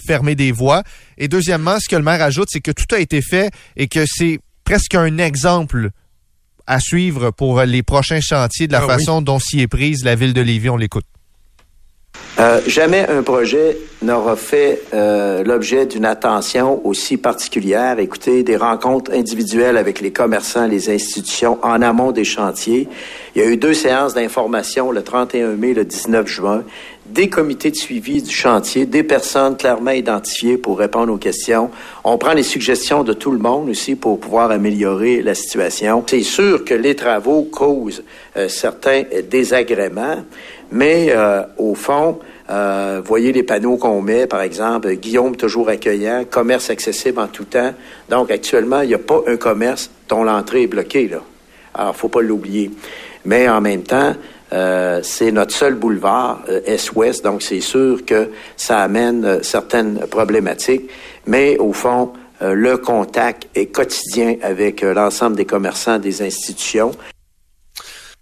fermer des voies. Et deuxièmement, ce que le maire ajoute, c'est que tout a été fait et que c'est presque un exemple à suivre pour les prochains chantiers de la Ah oui. façon dont s'y est prise la ville de Lévis. On l'écoute. Euh, jamais un projet n'aura fait euh, l'objet d'une attention aussi particulière. Écoutez, des rencontres individuelles avec les commerçants, les institutions en amont des chantiers. Il y a eu deux séances d'information le 31 mai, le 19 juin, des comités de suivi du chantier, des personnes clairement identifiées pour répondre aux questions. On prend les suggestions de tout le monde aussi pour pouvoir améliorer la situation. C'est sûr que les travaux causent euh, certains euh, désagréments, mais euh, au fond, euh, voyez les panneaux qu'on met, par exemple, Guillaume toujours accueillant, commerce accessible en tout temps. Donc actuellement, il n'y a pas un commerce dont l'entrée est bloquée. Là. Alors, faut pas l'oublier. Mais en même temps, euh, c'est notre seul boulevard euh, est-ouest, donc c'est sûr que ça amène euh, certaines problématiques. Mais au fond, euh, le contact est quotidien avec l'ensemble des commerçants, des institutions.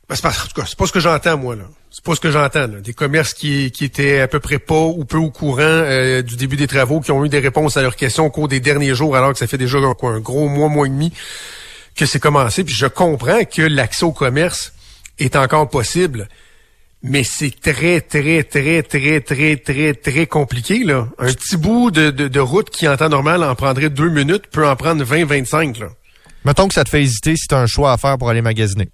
Ben, c'est pas, en c'est pas ce que j'entends, moi, là. C'est pas ce que j'entends. Des commerces qui, qui étaient à peu près pas ou peu au courant du début des travaux, qui ont eu des réponses à leurs questions au cours des derniers jours, alors que ça fait déjà quoi, un gros mois, mois et demi que c'est commencé. Puis je comprends que l'accès au commerce est encore possible, mais c'est très, très, très, très, très, très, très compliqué, là. Un petit bout de, de, de route qui, en temps normal, en prendrait deux minutes, peut en prendre 20, 25, là. Mettons que ça te fait hésiter si tu as un choix à faire pour aller magasiner.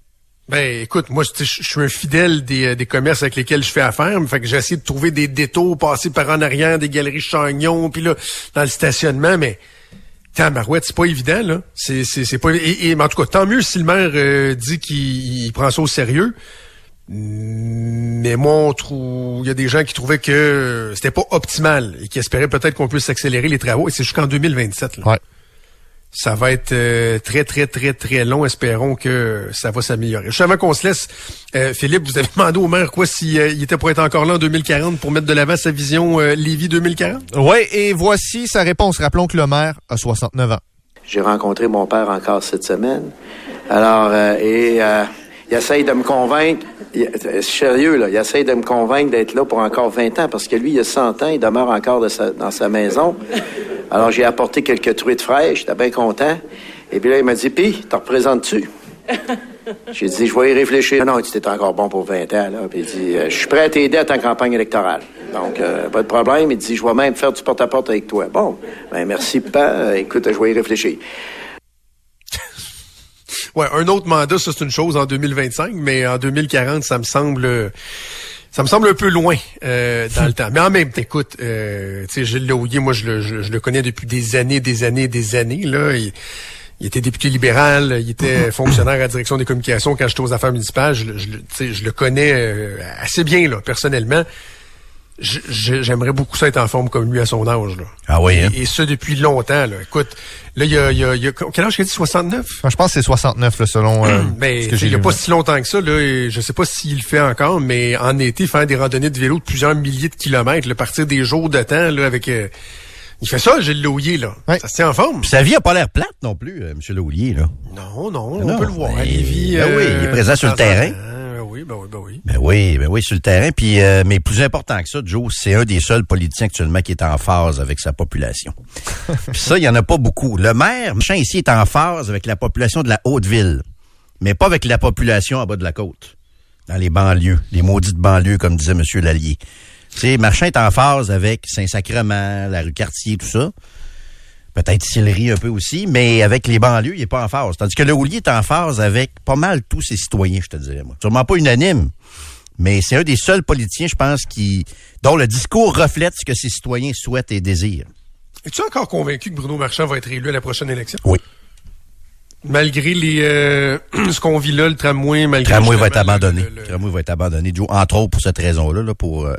Ben, écoute, moi, je je suis un fidèle des, euh, des commerces avec lesquels je fais affaire. Fait que j'essaie de trouver des détours, passer par en arrière des galeries Chagnon, puis là, dans le stationnement, mais Tamarouette, c'est pas évident, là. C'est, c'est, c'est pas... Et, et- mais en tout cas, tant mieux si le maire euh, dit qu'il il prend ça au sérieux. Mais moi, on il y a des gens qui trouvaient que c'était pas optimal et qui espéraient peut-être qu'on puisse accélérer les travaux. Et c'est jusqu'en 2027. Là. Ouais. Ça va être euh, très, très, très, très long. Espérons que ça va s'améliorer. Juste avant qu'on se laisse, euh, Philippe, vous avez demandé au maire quoi s'il il était pour être encore là en 2040 pour mettre de l'avant sa vision euh, Lévis 2040? Oui, et voici sa réponse. Rappelons que le maire a 69 ans. J'ai rencontré mon père encore cette semaine. Alors, euh, et euh, il essaye de me convaincre, il- euh, sérieux, là, il essaye de me convaincre d'être là pour encore 20 ans, parce que lui, il a 100 ans, il demeure encore de sa- dans sa maison. Alors, j'ai apporté quelques truites fraîches, j'étais bien content. Et puis là, il m'a dit, puis, t'en représentes-tu? J'ai dit, je vais y réfléchir. Non, tu t'es encore bon pour 20 ans, là. Puis il dit, euh, je suis prêt à t'aider à ta campagne électorale. Donc, euh, pas de problème. Il dit, je vais même faire du porte-à-porte avec toi. Bon, ben merci, papa. Écoute, je vais y réfléchir. Ouais, un autre mandat, ça c'est une chose en 2025, mais en 2040, ça me semble ça me semble un peu loin euh, dans le temps. Mais en même temps, écoute, euh, tu sais, Gilles Laouillet, moi je le, je, je le connais depuis des années, des années, des années. Là, il, il était député libéral, il était fonctionnaire à la direction des communications quand j'étais aux affaires municipales. Je, le- je, je le connais euh, assez bien, là, personnellement. J'aimerais beaucoup ça être en forme comme lui à son âge. Là. Ah oui, hein? Et, et ça depuis longtemps. Là. Écoute, là, il y a, il y a, il y a- Quel âge qu'il a dit? 69? Je pense que c'est 69, là, selon euh, Mais ce que il n'y a pas si longtemps que ça. Là, et je sais pas s'il le fait encore, mais en été, faire des randonnées de vélo de plusieurs milliers de kilomètres, là, partir des jours de temps là, avec... euh, il fait ça, Gilles Louillet, là. Ça se tient en forme. Puis sa vie a pas l'air plate non plus, euh, M. Laulier, là. Non, non, Non, on peut le voir. ben, Lévis, ben oui, il est présent sur le terrain. Ben oui, ben oui, ben oui. Ben oui, ben oui, sur le terrain. Puis, euh, mais plus important que ça, Joe, c'est un des seuls politiciens actuellement qui est en phase avec sa population. Puis ça, il y en a pas beaucoup. Le maire, machin ici, est en phase avec la population de la Haute-Ville, mais pas avec la population en bas de la côte, dans les banlieues, les maudites banlieues, comme disait M. Lallier. Tu sais, Marchand est en phase avec Saint-Sacrement, la rue Cartier, tout ça. Peut-être Sillery un peu aussi, mais avec les banlieues, il est pas en phase. Tandis que le Houlier est en phase avec pas mal tous ses citoyens, je te dirais, moi. Sûrement pas unanime, mais c'est un des seuls politiciens, je pense, qui dont le discours reflète ce que ses citoyens souhaitent et désirent. Es-tu encore convaincu que Bruno Marchand va être élu à la prochaine élection? Oui. Malgré les euh, ce qu'on vit là, le tramway, Le malgré tramway va être abandonné. Le tramway va être abandonné, Joe, entre autres pour cette raison-là, là, pour... euh,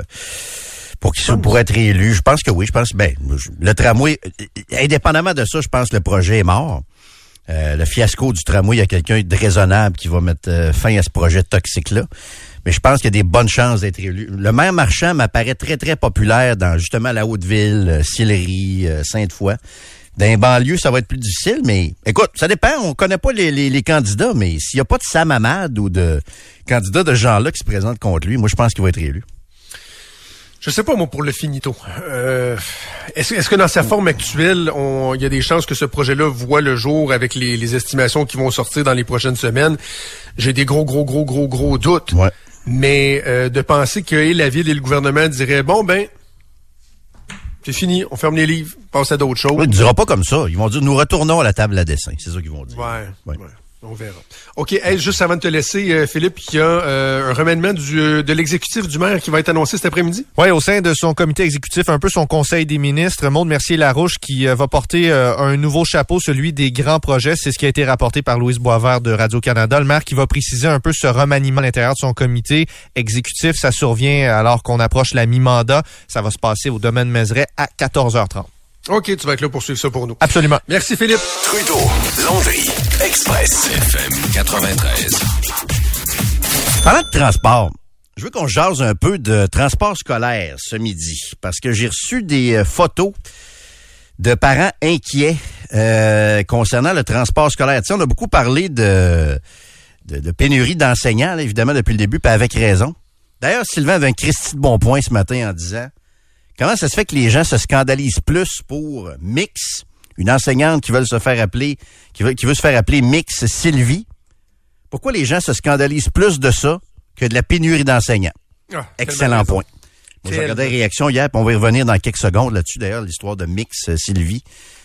pour qu'il soit- pour être élu, je pense que oui. Je pense ben le tramway, euh, indépendamment de ça, je pense que le projet est mort. Euh, le fiasco du tramway, il y a quelqu'un de raisonnable qui va mettre euh, fin à ce projet toxique-là. Mais je pense qu'il y a des bonnes chances d'être élu. Le maire Marchand m'apparaît très, très populaire dans justement la Haute-Ville, Sillery, Sainte-Foy. Dans les banlieues, ça va être plus difficile, mais écoute, ça dépend. On connaît pas les, les, les candidats, mais s'il n'y a pas de Sam Hamad ou de candidats de ce genre-là qui se présentent contre lui, moi, je pense qu'il va être élu. Je sais pas, moi, pour le finito. Euh, est-ce, est-ce que dans sa forme actuelle, il y a des chances que ce projet-là voit le jour avec les, les estimations qui vont sortir dans les prochaines semaines? J'ai des gros, gros, gros, gros, gros doutes. Mais euh, de penser que et la ville et le gouvernement diraient, bon, ben, c'est fini, on ferme les livres, passe à d'autres choses. Ils ne diront pas comme ça. Ils vont dire, nous retournons à la table à dessin. C'est ça qu'ils vont dire. Ouais, ouais. On verra. OK, hey, juste avant de te laisser, euh, Philippe, il y a euh, un remaniement du, euh, de l'exécutif du maire qui va être annoncé cet après-midi? Oui, au sein de son comité exécutif, un peu son conseil des ministres, Maude Mercier-Larouche qui euh, va porter euh, un nouveau chapeau, celui des grands projets. C'est ce qui a été rapporté par Louise Boisvert de Radio-Canada. Le maire qui va préciser un peu ce remaniement à l'intérieur de son comité exécutif. Ça survient alors qu'on approche la mi-mandat. Ça va se passer au domaine Mézeray à 14h30. OK, tu vas être là pour suivre ça pour nous. Absolument. Merci, Philippe. Trudeau, Landry, Express, FM 93. Parlant de transport, je veux qu'on jase un peu de transport scolaire ce midi, parce que j'ai reçu des euh, photos de parents inquiets euh, concernant le transport scolaire. Tu sais, on a beaucoup parlé de, de, de pénurie d'enseignants, là, évidemment, depuis le début, puis avec raison. D'ailleurs, Sylvain avait un Christy de bon point ce matin en disant comment ça se fait que les gens se scandalisent plus pour Mix, une enseignante qui veut se faire appeler, qui veut, qui veut se faire appeler Mix Sylvie. Pourquoi les gens se scandalisent plus de ça que de la pénurie d'enseignants? Ah, Excellent point. J'ai regardé Tellement. réactions hier, puis on va y revenir dans quelques secondes là-dessus. D'ailleurs, l'histoire de Mix Sylvie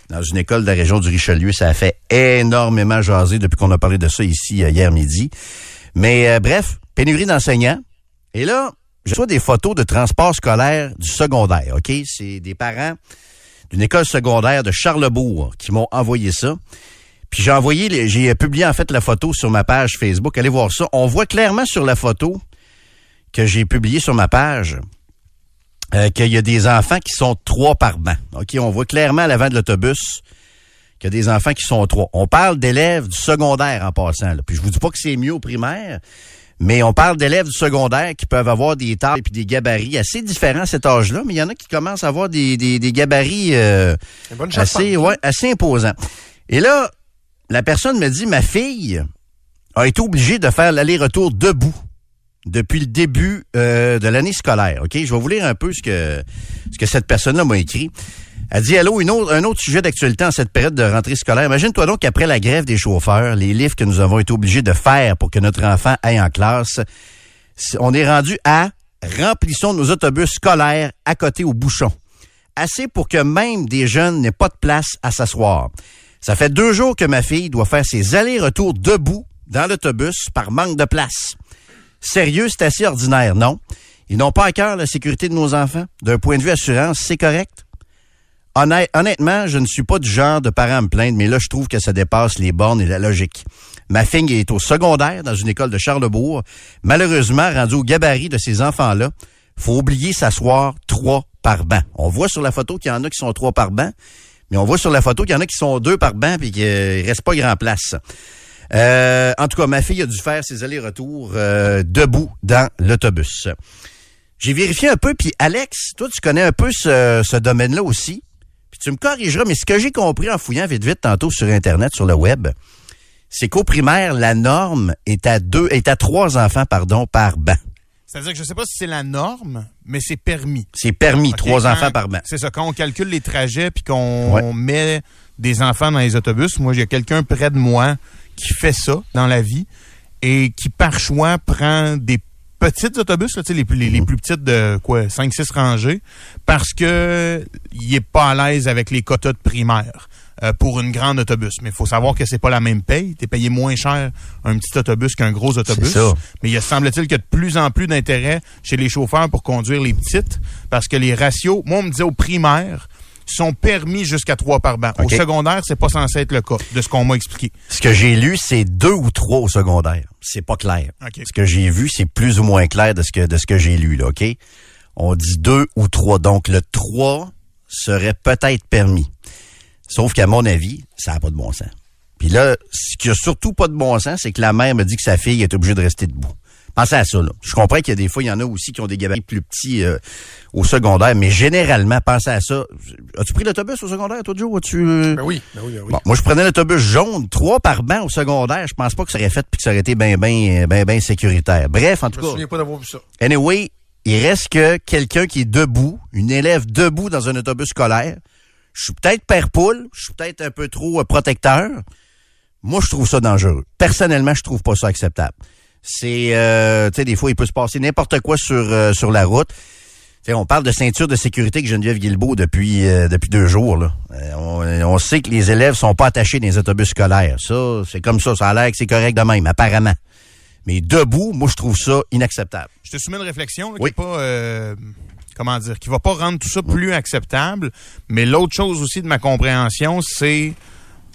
dans une école de la région du Richelieu, ça a fait énormément jaser depuis qu'on a parlé de ça ici euh, hier midi. Mais euh, bref, pénurie d'enseignants. Et là, je reçois des photos de transport scolaire du secondaire, OK? C'est des parents d'une école secondaire de Charlebourg qui m'ont envoyé ça. Puis j'ai envoyé, j'ai publié en fait la photo sur ma page Facebook. Allez voir ça. On voit clairement sur la photo que j'ai publiée sur ma page euh, qu'il y a des enfants qui sont trois par banc. OK, on voit clairement à l'avant de l'autobus qu'il y a des enfants qui sont trois. On parle d'élèves du secondaire en passant. Puis je vous dis pas que c'est mieux au primaire, mais on parle d'élèves du secondaire qui peuvent avoir des tailles et des gabarits assez différents à cet âge-là, mais il y en a qui commencent à avoir des, des, des gabarits euh, assez, ouais, assez imposants. Et là, la personne me dit, ma fille a été obligée de faire l'aller-retour debout depuis le début euh, de l'année scolaire. Ok, je vais vous lire un peu ce que ce que cette personne-là m'a écrit. Elle dit, allô, un autre sujet d'actualité en cette période de rentrée scolaire. Imagine-toi donc qu'après la grève des chauffeurs, les livres que nous avons été obligés de faire pour que notre enfant aille en classe, on est rendu à remplissons nos autobus scolaires à côté au bouchon. Assez pour que même des jeunes n'aient pas de place à s'asseoir. Ça fait deux jours que ma fille doit faire ses allers-retours debout dans l'autobus par manque de place. Sérieux, c'est assez ordinaire, non? Ils n'ont pas à cœur la sécurité de nos enfants? D'un point de vue assurance, c'est correct? Honnête- honnêtement, je ne suis pas du genre de parent à me plaindre, mais là, je trouve que ça dépasse les bornes et la logique. Ma fille est au secondaire dans une école de Charlebourg. Malheureusement, rendue au gabarit de ces enfants-là, faut oublier s'asseoir trois par banc. On voit sur la photo qu'il y en a qui sont trois par banc, mais on voit sur la photo qu'il y en a qui sont deux par banc puis qu'il reste pas grand place. Euh, en tout cas, ma fille a dû faire ses allers-retours euh, debout dans l'autobus. J'ai vérifié un peu, puis Alex, toi, tu connais un peu ce domaine-là aussi. Tu me corrigeras, mais ce que j'ai compris en fouillant vite vite tantôt sur Internet, sur le web, c'est qu'au primaire, la norme est à deux, est à trois enfants, pardon, par banc. C'est-à-dire que je sais pas si c'est la norme, mais c'est permis. C'est permis, trois quand- enfants par banc. C'est ça. Quand on calcule les trajets puis qu'on Ouais. met des enfants dans les autobus, moi, j'ai quelqu'un près de moi qui fait ça dans la vie et qui, par choix, prend des petits autobus, là, les, plus- les, Mhm. les plus petites de quoi, 5-6 rangées, parce que il est pas à l'aise avec les quotas de primaire. euh, pour une grande autobus. Mais il faut savoir que c'est pas la même paye. Tu es payé moins cher un petit autobus qu'un gros autobus. Ça. Mais il semble-t-il qu'il y a de plus en plus d'intérêt chez les chauffeurs pour conduire les petites parce que les ratios, moi, on me disait au primaire, sont permis jusqu'à trois par banc. Au secondaire, c'est pas censé être le cas, de ce qu'on m'a expliqué. Ce que j'ai lu, c'est deux ou trois au secondaire. C'est pas clair. Ce que j'ai vu, c'est plus ou moins clair de ce que de ce que j'ai lu, là, OK? On dit deux ou trois. Donc, le trois serait peut-être permis. Sauf qu'à mon avis, ça n'a pas de bon sens. Puis là, ce qui a surtout pas de bon sens, c'est que la mère me dit que sa fille est obligée de rester debout. Pensez à ça, là. Je comprends qu'il y a des fois, il y en a aussi qui ont des gabarits plus petits euh, au secondaire, mais généralement, pensez à ça. As-tu pris l'autobus au secondaire, toi, Joe? As-tu... euh, Ben oui, ben oui, ben oui. Bon, moi, je prenais l'autobus jaune, trois par banc au secondaire. Je pense pas que ça aurait fait puis que ça aurait été bien, bien, bien, bien sécuritaire. Bref, en Je tout me cas. souviens pas d'avoir vu ça. Anyway, il reste que quelqu'un qui est debout, une élève debout dans un autobus scolaire. Je suis peut-être père poule, je suis peut-être un peu trop euh, protecteur. Moi, je trouve ça dangereux. Personnellement, je trouve pas ça acceptable. C'est, euh, tu sais, des fois, il peut se passer n'importe quoi sur euh, sur la route. Tu sais, on parle de ceinture de sécurité avec Geneviève Guilbeault depuis euh, depuis deux jours. Là. Euh, on, on sait que les élèves sont pas attachés dans les autobus scolaires. Ça, c'est comme ça. Ça a l'air que c'est correct de même, apparemment. Mais debout, moi, je trouve ça inacceptable. Je te soumets une réflexion là, Oui. qui est pas euh, comment dire, qui va pas rendre tout ça plus acceptable. Mais l'autre chose aussi de ma compréhension, c'est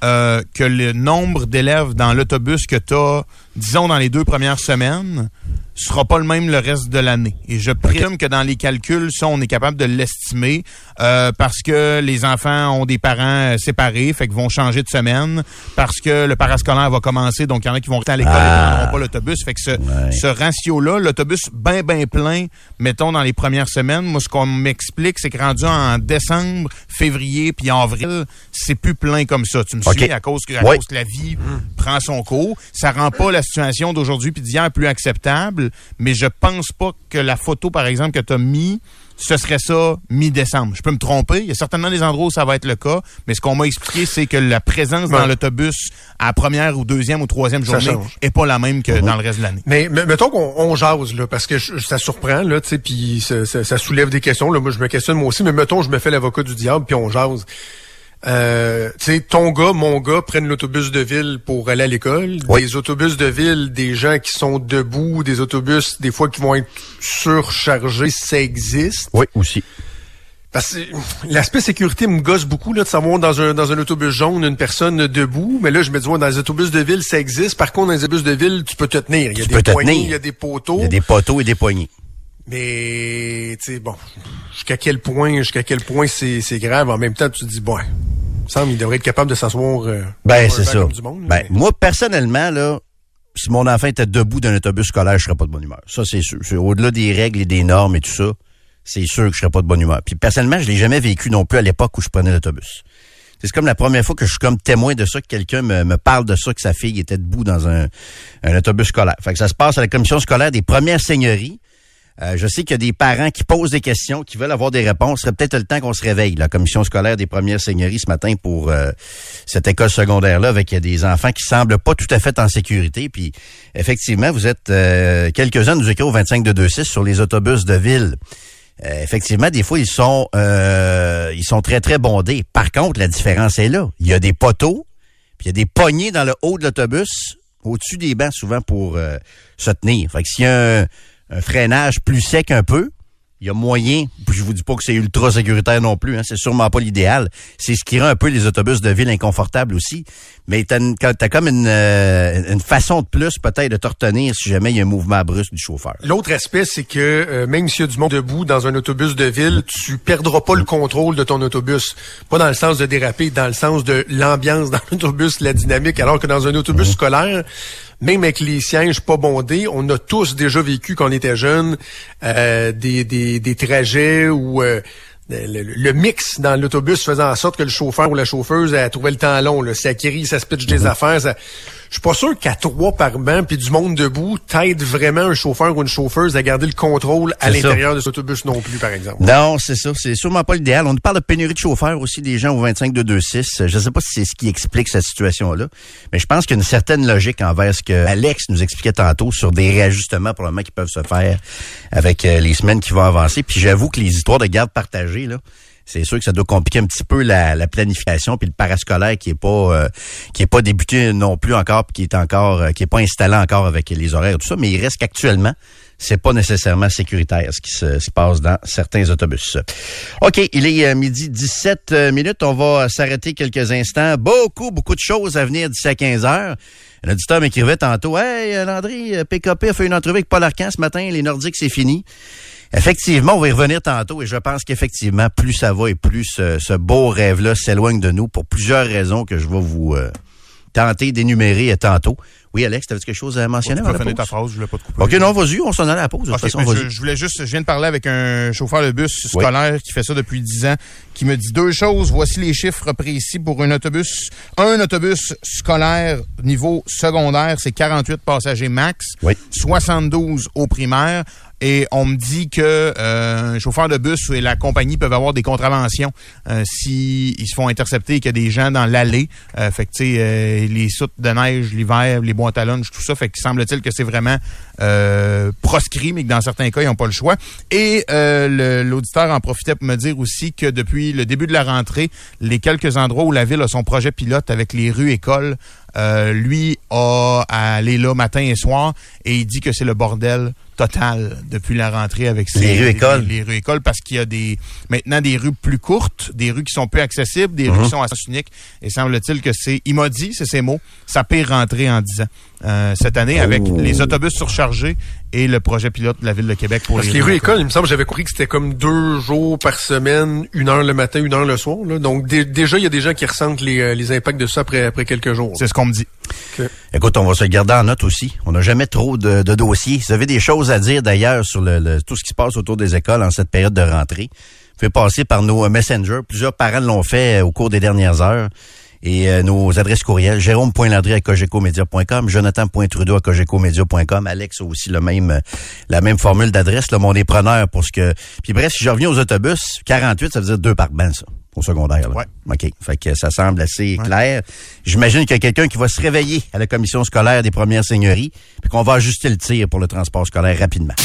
euh, que le nombre d'élèves dans l'autobus que tu as, disons, dans les deux premières semaines, sera pas le même le reste de l'année. Et je présume que dans les calculs, ça, on est capable de l'estimer euh, parce que les enfants ont des parents euh, séparés, fait qu'ils vont changer de semaine, parce que le parascolaire va commencer, donc il y en a qui vont rester à l'école et Ah. ne prendront pas l'autobus. Fait que ce, ce ratio-là, l'autobus bien, bien plein, mettons, dans les premières semaines, moi, ce qu'on m'explique, c'est que rendu en décembre, février, puis en avril, c'est plus plein comme ça. Tu me OK. suis à cause que, à Oui. cause que la vie prend son cours. Ça rend pas la situation d'aujourd'hui puis d'hier plus acceptable, mais je pense pas que la photo, par exemple, que tu as mis, ce serait ça mi-décembre. Je peux me tromper. Il y a certainement des endroits où ça va être le cas, mais ce qu'on m'a expliqué, c'est que la présence dans l'autobus à la première ou deuxième ou troisième journée est pas la même que dans le reste de l'année. Mais, mais mettons qu'on on jase, là, parce que je- ça surprend, là, tu sais, puis ça, ça- ça soulève des questions. Là, moi, je me questionne moi aussi, mais mettons, je me fais l'avocat du diable, puis on jase. Euh, tu sais, ton gars, mon gars prennent l'autobus de ville pour aller à l'école. Des autobus de ville, des gens qui sont debout, des autobus, des fois, qui vont être surchargés, ça existe. Oui, aussi. Parce que l'aspect sécurité me gosse beaucoup là, de savoir dans un, dans un autobus jaune une personne debout. Mais là, je me dis, ouais, dans les autobus de ville, ça existe. Par contre, dans les autobus de ville, tu peux te tenir. Il y a Tu des peux te poignées, tenir. il y a des poteaux. Il y a des poteaux et des poignées. Mais, tu sais, bon, jusqu'à quel point, jusqu'à quel point c'est, c'est grave. En même temps, tu te dis, bon, il me semble qu'il devrait être capable de s'asseoir. euh, Ben, c'est ça. du monde, ben, moi, personnellement, là, si mon enfant était debout d'un autobus scolaire, je serais pas de bonne humeur. Ça, c'est sûr. C'est Au-delà des règles et des normes et tout ça, c'est sûr que je serais pas de bonne humeur. Puis, personnellement, je l'ai jamais vécu non plus à l'époque où je prenais l'autobus. C'est comme la première fois que je suis comme témoin de ça, que quelqu'un me, me parle de ça, que sa fille était debout dans un, un autobus scolaire. Fait que ça se passe à la commission scolaire des premières seigneuries. Euh, je sais qu'il y a des parents qui posent des questions, qui veulent avoir des réponses. Ce serait peut-être le temps qu'on se réveille. La commission scolaire des premières seigneuries ce matin pour euh, cette école secondaire-là, avec des enfants qui semblent pas tout à fait en sécurité. Puis effectivement, vous êtes euh, quelques-uns nous écrivent au 25 de 26 sur les autobus de ville. Euh, effectivement, des fois, ils sont euh, ils sont très, très bondés. Par contre, la différence est là. Il y a des poteaux, puis il y a des poignées dans le haut de l'autobus, au-dessus des bancs, souvent pour euh, se tenir. Fait que s'il y a un, un freinage plus sec un peu, il y a moyen, puis je vous dis pas que c'est ultra sécuritaire non plus, hein, c'est sûrement pas l'idéal. C'est ce qui rend un peu les autobus de ville inconfortables aussi. Mais t'as, une- t'as comme une, euh, une façon de plus peut-être de te retenir si jamais il y a un mouvement brusque du chauffeur. L'autre aspect, c'est que euh, même s'il y a du monde debout dans un autobus de ville, tu perdras pas le contrôle de ton autobus. Pas dans le sens de déraper, dans le sens de l'ambiance dans l'autobus, la dynamique. Alors que dans un autobus scolaire, même avec les sièges pas bondés, on a tous déjà vécu quand on était jeune euh, des, des, des trajets où euh, le, mix dans l'autobus faisant en sorte que le chauffeur ou la chauffeuse a trouvé le temps long. Là. Ça crie, ça se pitch des affaires. Ça... Je suis pas sûr qu'à trois par banc puis du monde debout t'aide vraiment un chauffeur ou une chauffeuse à garder le contrôle à l'intérieur de cet autobus non plus, par exemple. Non, c'est ça. C'est sûrement pas l'idéal. On nous parle de pénurie de chauffeurs aussi, des gens au 25 de 26. Je sais pas si c'est ce qui explique cette situation-là, mais je pense qu'il y a une certaine logique envers ce que Alex nous expliquait tantôt sur des réajustements probablement qui peuvent se faire avec euh, les semaines qui vont avancer. Puis j'avoue que les histoires de garde partagée, là, c'est sûr que ça doit compliquer un petit peu la, la planification puis le parascolaire qui est pas euh, qui est pas débuté non plus encore puis qui est encore euh, qui est pas installé encore avec les horaires et tout ça mais il reste qu'actuellement c'est pas nécessairement sécuritaire ce qui se, se passe dans certains autobus. OK, il est euh, midi 17 euh, minutes. On va s'arrêter quelques instants. Beaucoup, beaucoup de choses à venir d'ici à 15 heures. Un auditeur m'écrivait tantôt, « Hey, Landry, PKP a fait une entrevue avec Paul Arcan ce matin. Les Nordiques, c'est fini. » Effectivement, on va y revenir tantôt et je pense qu'effectivement, plus ça va et plus ce, ce beau rêve-là s'éloigne de nous pour plusieurs raisons que je vais vous euh, tenter d'énumérer tantôt. Oui, Alex, t'avais quelque chose à mentionner Tu avant peux finir ta phrase, je voulais pas te couper. OK, non, vas-y, on s'en allait à la pause. De toute façon, je, je voulais juste, je viens de parler avec un chauffeur de bus scolaire qui fait ça depuis 10 ans, qui me dit deux choses. Voici les chiffres précis pour un autobus. Un autobus scolaire niveau secondaire, c'est 48 passagers max, 72 au primaire. Et on me dit que euh, un chauffeur de bus et la compagnie peuvent avoir des contraventions euh, si se font intercepter et qu'il y a des gens dans l'allée. Euh, fait que tu sais, euh, les soutes de neige l'hiver, les boîtes à lunch, tout ça. Fait qu'il semble-t-il que c'est vraiment euh, proscrit, mais que dans certains cas, ils n'ont pas le choix. Et euh, l'auditeur en profitait pour me dire aussi que depuis le début de la rentrée, les quelques endroits où la ville a son projet pilote avec les rues écoles, lui a à aller là matin et soir et il dit que c'est le bordel total depuis la rentrée avec ces- Les rues écoles. Les, les rues écoles parce qu'il y a des maintenant des rues plus courtes, des rues qui sont peu accessibles, des rues Mhm. qui sont à sens unique. Et semble-t-il que c'est, il m'a dit, c'est ses mots, sa pire rentrée en 10 ans euh, cette année avec Oh. les autobus surchargés et le projet pilote de la ville de Québec pour Parce que les rues écoles, il me semble, j'avais compris que c'était comme deux jours par semaine, une heure le matin, une heure le soir. Là. Donc dé- déjà, il y a des gens qui ressentent les, euh, les impacts de ça après, après quelques jours. C'est ce qu'on me dit. Écoute, on va se garder en note aussi. On n'a jamais trop de, dossiers. Si vous avez des choses à dire d'ailleurs sur le, le- tout ce qui se passe autour des écoles en cette période de rentrée, vous pouvez passer par nos euh, messengers. Plusieurs parents l'ont fait euh, au cours des dernières heures. Et euh, nos adresses courriels, jérôme.landry à cogecomedia.com, jonathan.trudeau à cogecomedia.com, Alex a aussi le même, euh, la même formule d'adresse, là, mon est preneur pour ce que... Puis bref, si je reviens aux autobus, 48, ça veut dire deux par banc, ça, au secondaire. Là. OK, fait que ça semble assez clair. J'imagine qu'il y a quelqu'un qui va se réveiller à la commission scolaire des premières seigneuries, puis qu'on va ajuster le tir pour le transport scolaire rapidement.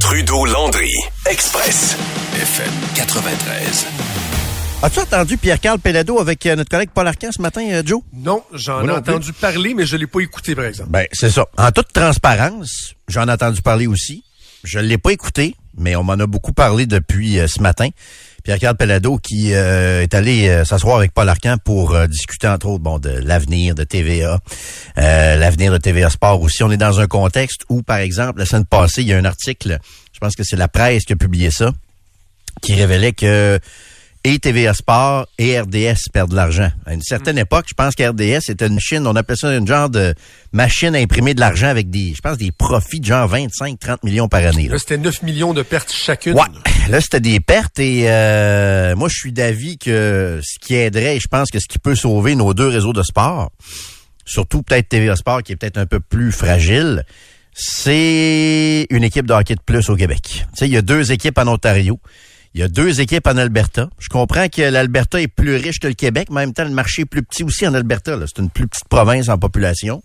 Trudeau-Landry, Express, FM 93. As-tu entendu Pierre-Carl Pelado avec euh, notre collègue Paul Arcan ce matin, euh, Joe? Non, j'en ai non plus. entendu parler, mais je l'ai pas écouté, par exemple. Ben, c'est ça. En toute transparence, j'en ai entendu parler aussi. Je ne l'ai pas écouté, mais on m'en a beaucoup parlé depuis euh, ce matin. Pierre-Carl Pelado qui euh, est allé euh, s'asseoir avec Paul Arcan pour euh, discuter entre autres bon de l'avenir de TVA, l'avenir de TVA Sport aussi. On est dans un contexte où, par exemple, la semaine passée, il y a un article, je pense que c'est la presse qui a publié ça, qui révélait que et TVA Sport et RDS perdent de l'argent. À une certaine époque, je pense qu'RDS était une machine, on appelait ça une genre de machine à imprimer de l'argent avec des, je pense, des profits de genre 25, 30 millions par année. là. Là, c'était 9 millions de pertes chacune. Ouais. Là, c'était des pertes et euh, moi, je suis d'avis que ce qui aiderait, et je pense que ce qui peut sauver nos deux réseaux de sport, surtout peut-être TVA Sport qui est peut-être un peu plus fragile, c'est une équipe de hockey de plus au Québec. Tu sais, il y a deux équipes en Ontario. Il y a deux équipes en Alberta. Je comprends que l'Alberta est plus riche que le Québec, mais en même temps, le marché est plus petit aussi en Alberta. C'est une plus petite province en population.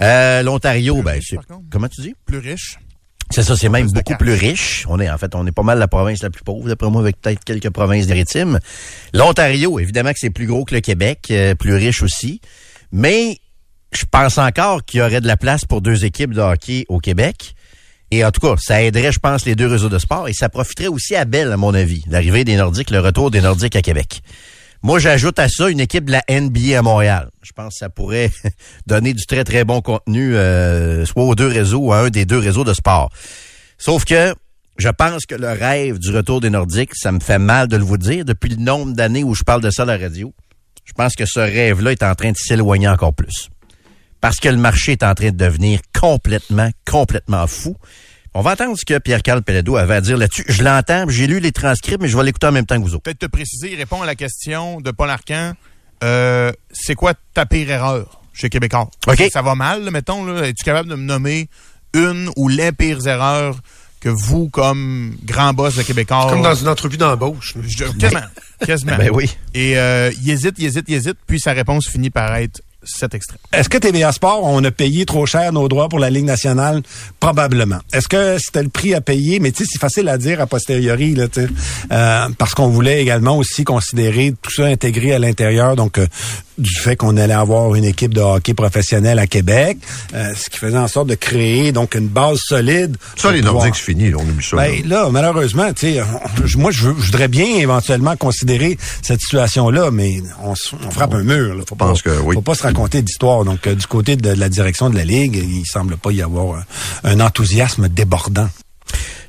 Euh, L'Ontario, ben, c'est... Comment tu dis? Plus riche. C'est ça, c'est même beaucoup plus riche. On est, en fait, on est pas mal la province la plus pauvre, d'après moi, avec peut-être quelques provinces maritimes. L'Ontario, évidemment que c'est plus gros que le Québec, euh, plus riche aussi. Mais je pense encore qu'il y aurait de la place pour deux équipes de hockey au Québec. Et en tout cas, ça aiderait, je pense, les deux réseaux de sport et ça profiterait aussi à Belle, à mon avis, l'arrivée des Nordiques, le retour des Nordiques à Québec. Moi, j'ajoute à ça une équipe de la NBA à Montréal. Je pense que ça pourrait donner du très, très bon contenu, euh, soit aux deux réseaux ou à un des deux réseaux de sport. Sauf que je pense que le rêve du retour des Nordiques, ça me fait mal de le vous dire, depuis le nombre d'années où je parle de ça à la radio, je pense que ce rêve-là est en train de s'éloigner encore plus. Parce que le marché est en train de devenir complètement, complètement fou. On va entendre ce que Pierre-Carl Pelledo avait à dire là-dessus. Je l'entends, j'ai lu les transcripts, mais je vais l'écouter en même temps que vous autres. Peut-être te préciser, il répond à la question de Paul Arcan. Euh, c'est quoi ta pire erreur chez Québécois? OK. Ça va mal, là, mettons. Là, Es-tu capable de me nommer une ou les pires erreurs que vous, comme grand boss de Québécois... Comme dans une entrevue d'embauche. quasiment. quasiment. Ben oui. Et euh, il hésite, il hésite, il hésite, puis sa réponse finit par être cet extrait. Est-ce que TVA Sport, on a payé trop cher nos droits pour la Ligue nationale? Probablement. Est-ce que c'était le prix à payer? Mais tu sais, c'est facile à dire a posteriori, là. Euh, parce qu'on voulait également aussi considérer tout ça intégré à l'intérieur, donc euh, du fait qu'on allait avoir une équipe de hockey professionnelle à Québec, euh, ce qui faisait en sorte de créer donc une base solide. Ça, les pouvoir- Nordiques, c'est fini, là, on oublie ça. Ben, là, malheureusement, tu sais, moi, je, voudrais bien éventuellement considérer cette situation-là, mais on, on frappe un mur. Là. Faut pense pas, que oui. Faut pas se raconter d'histoire. Donc, euh, du côté de, la direction de la Ligue, il semble pas y avoir un, un enthousiasme débordant.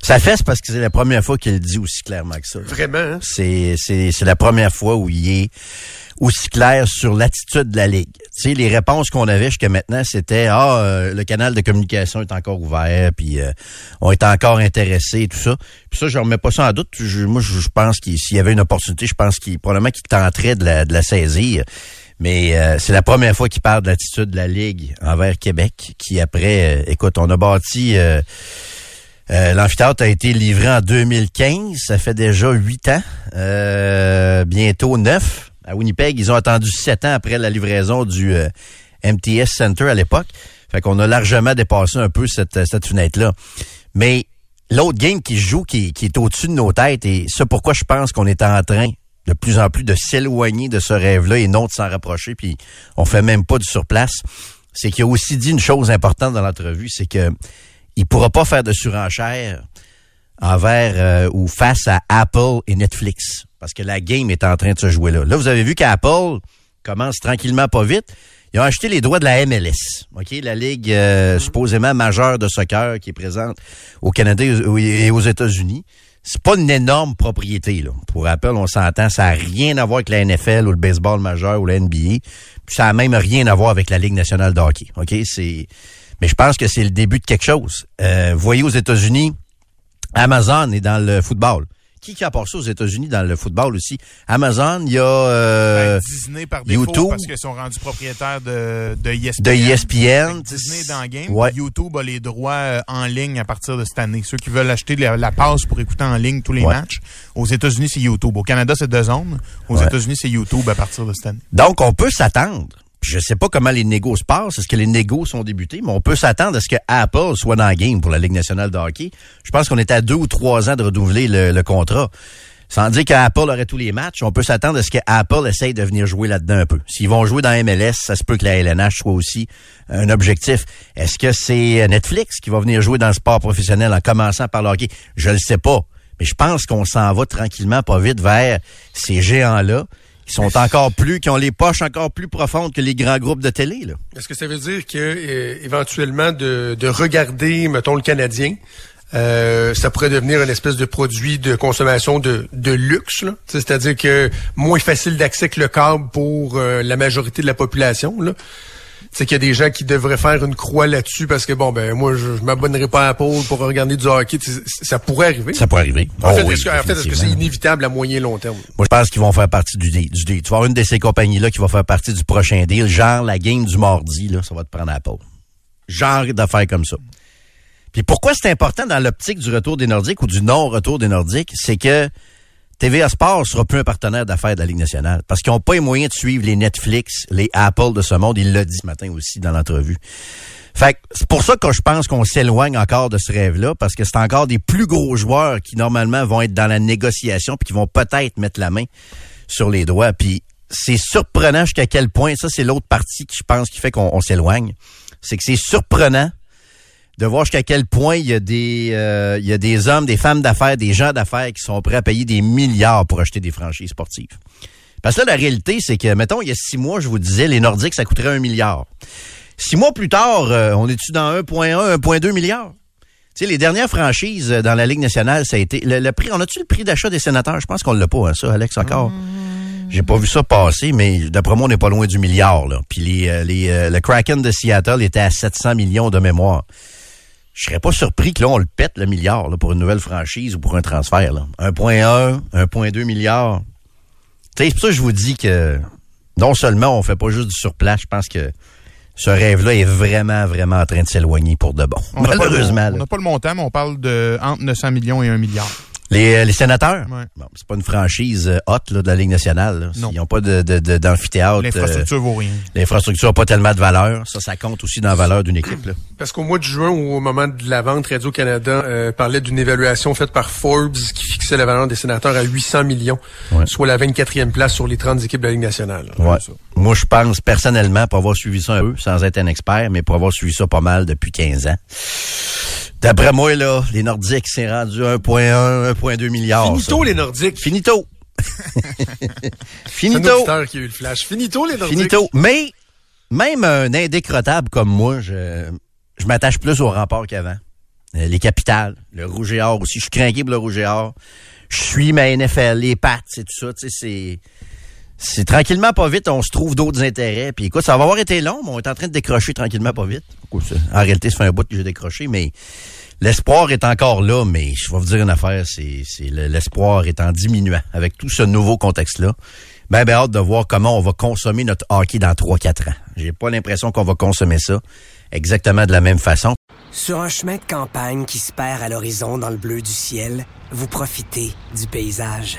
Ça fesse parce que c'est la première fois qu'il le dit aussi clairement que ça. Vraiment, hein? C'est, c'est, c'est la première fois où il est aussi clair sur l'attitude de la Ligue. Tu sais, les réponses qu'on avait jusqu'à maintenant, c'était Ah, euh, le canal de communication est encore ouvert, puis euh, on est encore intéressé et tout ça. Puis ça, je remets pas ça en doute. Je- moi, je, je pense qu'il s'il y avait une opportunité, je pense qu'il probablement qu'il tenterait de la, de la saisir. Mais euh, c'est la première fois qu'il parle de l'attitude de la Ligue envers Québec, qui après, euh, écoute, on a bâti euh, euh, L'amphithéâtre a été livré en 2015. Ça fait déjà huit ans. Euh, bientôt neuf. À Winnipeg, ils ont attendu sept ans après la livraison du euh, MTS Center à l'époque. Fait qu'on a largement dépassé un peu cette, cette fenêtre-là. Mais l'autre game qui joue, qui, qui est au-dessus de nos têtes, et c'est pourquoi je pense qu'on est en train de plus en plus de s'éloigner de ce rêve-là et non de s'en rapprocher, puis on fait même pas du surplace, c'est qu'il a aussi dit une chose importante dans l'entrevue, c'est que il pourra pas faire de surenchère envers euh, ou face à Apple et Netflix parce que la game est en train de se jouer là. Là, vous avez vu qu'Apple commence tranquillement pas vite. Ils ont acheté les droits de la MLS, OK, la ligue euh, supposément majeure de soccer qui est présente au Canada et aux États-Unis. C'est pas une énorme propriété là. Pour Apple, on s'entend, ça a rien à voir avec la NFL ou le baseball majeur ou la NBA. Puis ça a même rien à voir avec la Ligue nationale de hockey. Mais je pense que c'est le début de quelque chose. Euh, vous voyez aux États-Unis, Amazon est dans le football. Qui qui a passé aux États-Unis dans le football aussi? Amazon, il y a euh, Ben, Disney par défaut YouTube. parce qu'ils sont rendus propriétaires de, de E ESPN. de E ESPN. Disney dans le game. Ouais. YouTube a les droits euh, en ligne à partir de cette année. Ceux qui veulent acheter la, la passe pour écouter en ligne tous les Ouais. matchs. Aux États-Unis, c'est YouTube. Au Canada, c'est deux zones. Aux Ouais. États-Unis, c'est YouTube à partir de cette année. Donc, on peut s'attendre. Je sais pas comment les négos se passent. Est-ce que les négos sont débutés? Mais on peut s'attendre à ce que Apple soit dans le game pour la Ligue nationale de hockey. Je pense qu'on est à deux ou trois ans de renouveler le, le contrat. Sans dire qu'Apple aurait tous les matchs, on peut s'attendre à ce que Apple essaye de venir jouer là-dedans un peu. S'ils vont jouer dans MLS, ça se peut que la LNH soit aussi un objectif. Est-ce que c'est Netflix qui va venir jouer dans le sport professionnel en commençant par le hockey? Je le sais pas. Mais je pense qu'on s'en va tranquillement, pas vite, vers ces géants-là qui sont encore plus, qui ont les poches encore plus profondes que les grands groupes de télé. Là. Est-ce que ça veut dire que euh, éventuellement de, de regarder, mettons, le Canadien, euh, ça pourrait devenir une espèce de produit de consommation de, de luxe, là? C'est-à-dire que moins facile d'accès que le câble pour euh, la majorité de la population. Là. C'est qu'il y a des gens qui devraient faire une croix là-dessus parce que bon ben moi je, je m'abonnerai pas à Apple pour regarder du hockey. Ça pourrait arriver. Ça pourrait arriver. En fait, Oh oui, est-ce que, en fait, c'est inévitable à moyen long terme? Moi, je pense qu'ils vont faire partie du deal. Du deal. Tu vas avoir une de ces compagnies-là qui va faire partie du prochain deal. Genre, la game du mardi, là, ça va te prendre à pause. Genre d'affaires comme ça. Puis pourquoi c'est important dans l'optique du retour des Nordiques ou du non-retour des Nordiques, c'est que TVA Sport sera plus un partenaire d'affaires de la Ligue nationale. Parce qu'ils n'ont pas les moyens de suivre les Netflix, les Apple de ce monde. Il l'a dit ce matin aussi dans l'entrevue. Fait c'est pour ça que je pense qu'on s'éloigne encore de ce rêve-là, parce que c'est encore des plus gros joueurs qui, normalement, vont être dans la négociation puis qui vont peut-être mettre la main sur les droits. Puis c'est surprenant jusqu'à quel point, ça, c'est l'autre partie qui, je pense, qui fait qu'on on s'éloigne. C'est que c'est surprenant de voir jusqu'à quel point il y a des euh, il y a des hommes, des femmes d'affaires, des gens d'affaires qui sont prêts à payer des milliards pour acheter des franchises sportives. Parce que là, la réalité, c'est que, mettons, il y a six mois, je vous disais, les Nordiques, ça coûterait un milliard. Six mois plus tard, euh, on est-tu dans 1,1, 1,2 milliard? Tu sais, les dernières franchises euh, dans la Ligue nationale, ça a été... Le, le prix, on a-tu le prix d'achat des sénateurs? Je pense qu'on l'a pas, hein, ça, Alex, encore. J'ai pas vu ça passer, mais d'après moi, on n'est pas loin du milliard. Là. Puis les, les, euh, le Kraken de Seattle était à 700 millions de mémoire. Je serais pas surpris que là, on le pète, le milliard, là, pour une nouvelle franchise ou pour un transfert. Là. 1,1, 1,2 milliard. C'est pour ça que je vous dis que non seulement on fait pas juste du surplace, je pense que ce rêve-là est vraiment, vraiment en train de s'éloigner pour de bon. On n'a pas, le- Malheureusement. on n'a pas le montant, mais on parle de entre 900 millions et 1 milliard. Les, euh, les sénateurs? Ouais. Bon, c'est pas une franchise euh, haute là, de la Ligue nationale. là. Non. Ils n'ont pas de, de, de- d'amphithéâtre. L'infrastructure euh, vaut rien. L'infrastructure n'a pas tellement de valeur. Ça, ça compte aussi dans la valeur d'une équipe. Là. Parce qu'au mois de juin, au moment de la vente, Radio-Canada euh, parlait d'une évaluation faite par Forbes qui fixait la valeur des sénateurs à 800 millions, Ouais. soit la 24e place sur les 30 équipes de la Ligue nationale. Ouais. Moi, je pense personnellement, pour avoir suivi ça un peu, sans être un expert, mais pour avoir suivi ça pas mal depuis 15 ans. D'après moi, là, les Nordiques, c'est rendu 1,1, 1,2 milliards. Finito, ça. les Nordiques. Finito. C'est un Finito. qui a eu le flash. Finito, les Nordiques. Finito. Mais même un indécrottable comme moi, je, je m'attache plus au rempart qu'avant. Euh, les capitales, le rouge et or aussi. Je suis craqué pour le rouge et or. Je suis ma NFL, les pattes, c'est tout ça. Tu sais, c'est... C'est tranquillement pas vite, on se trouve d'autres intérêts. Puis écoute, ça va avoir été long, mais on est en train de décrocher tranquillement pas vite. En réalité, ça fait un bout que j'ai décroché, mais l'espoir est encore là. Mais je vais vous dire une affaire, c'est c'est le- l'espoir est en diminuant avec tout ce nouveau contexte-là. Ben, ben hâte de voir comment on va consommer notre hockey dans 3-4 ans. J'ai pas l'impression qu'on va consommer ça exactement de la même façon. Sur un chemin de campagne qui se perd à l'horizon dans le bleu du ciel, vous profitez du paysage.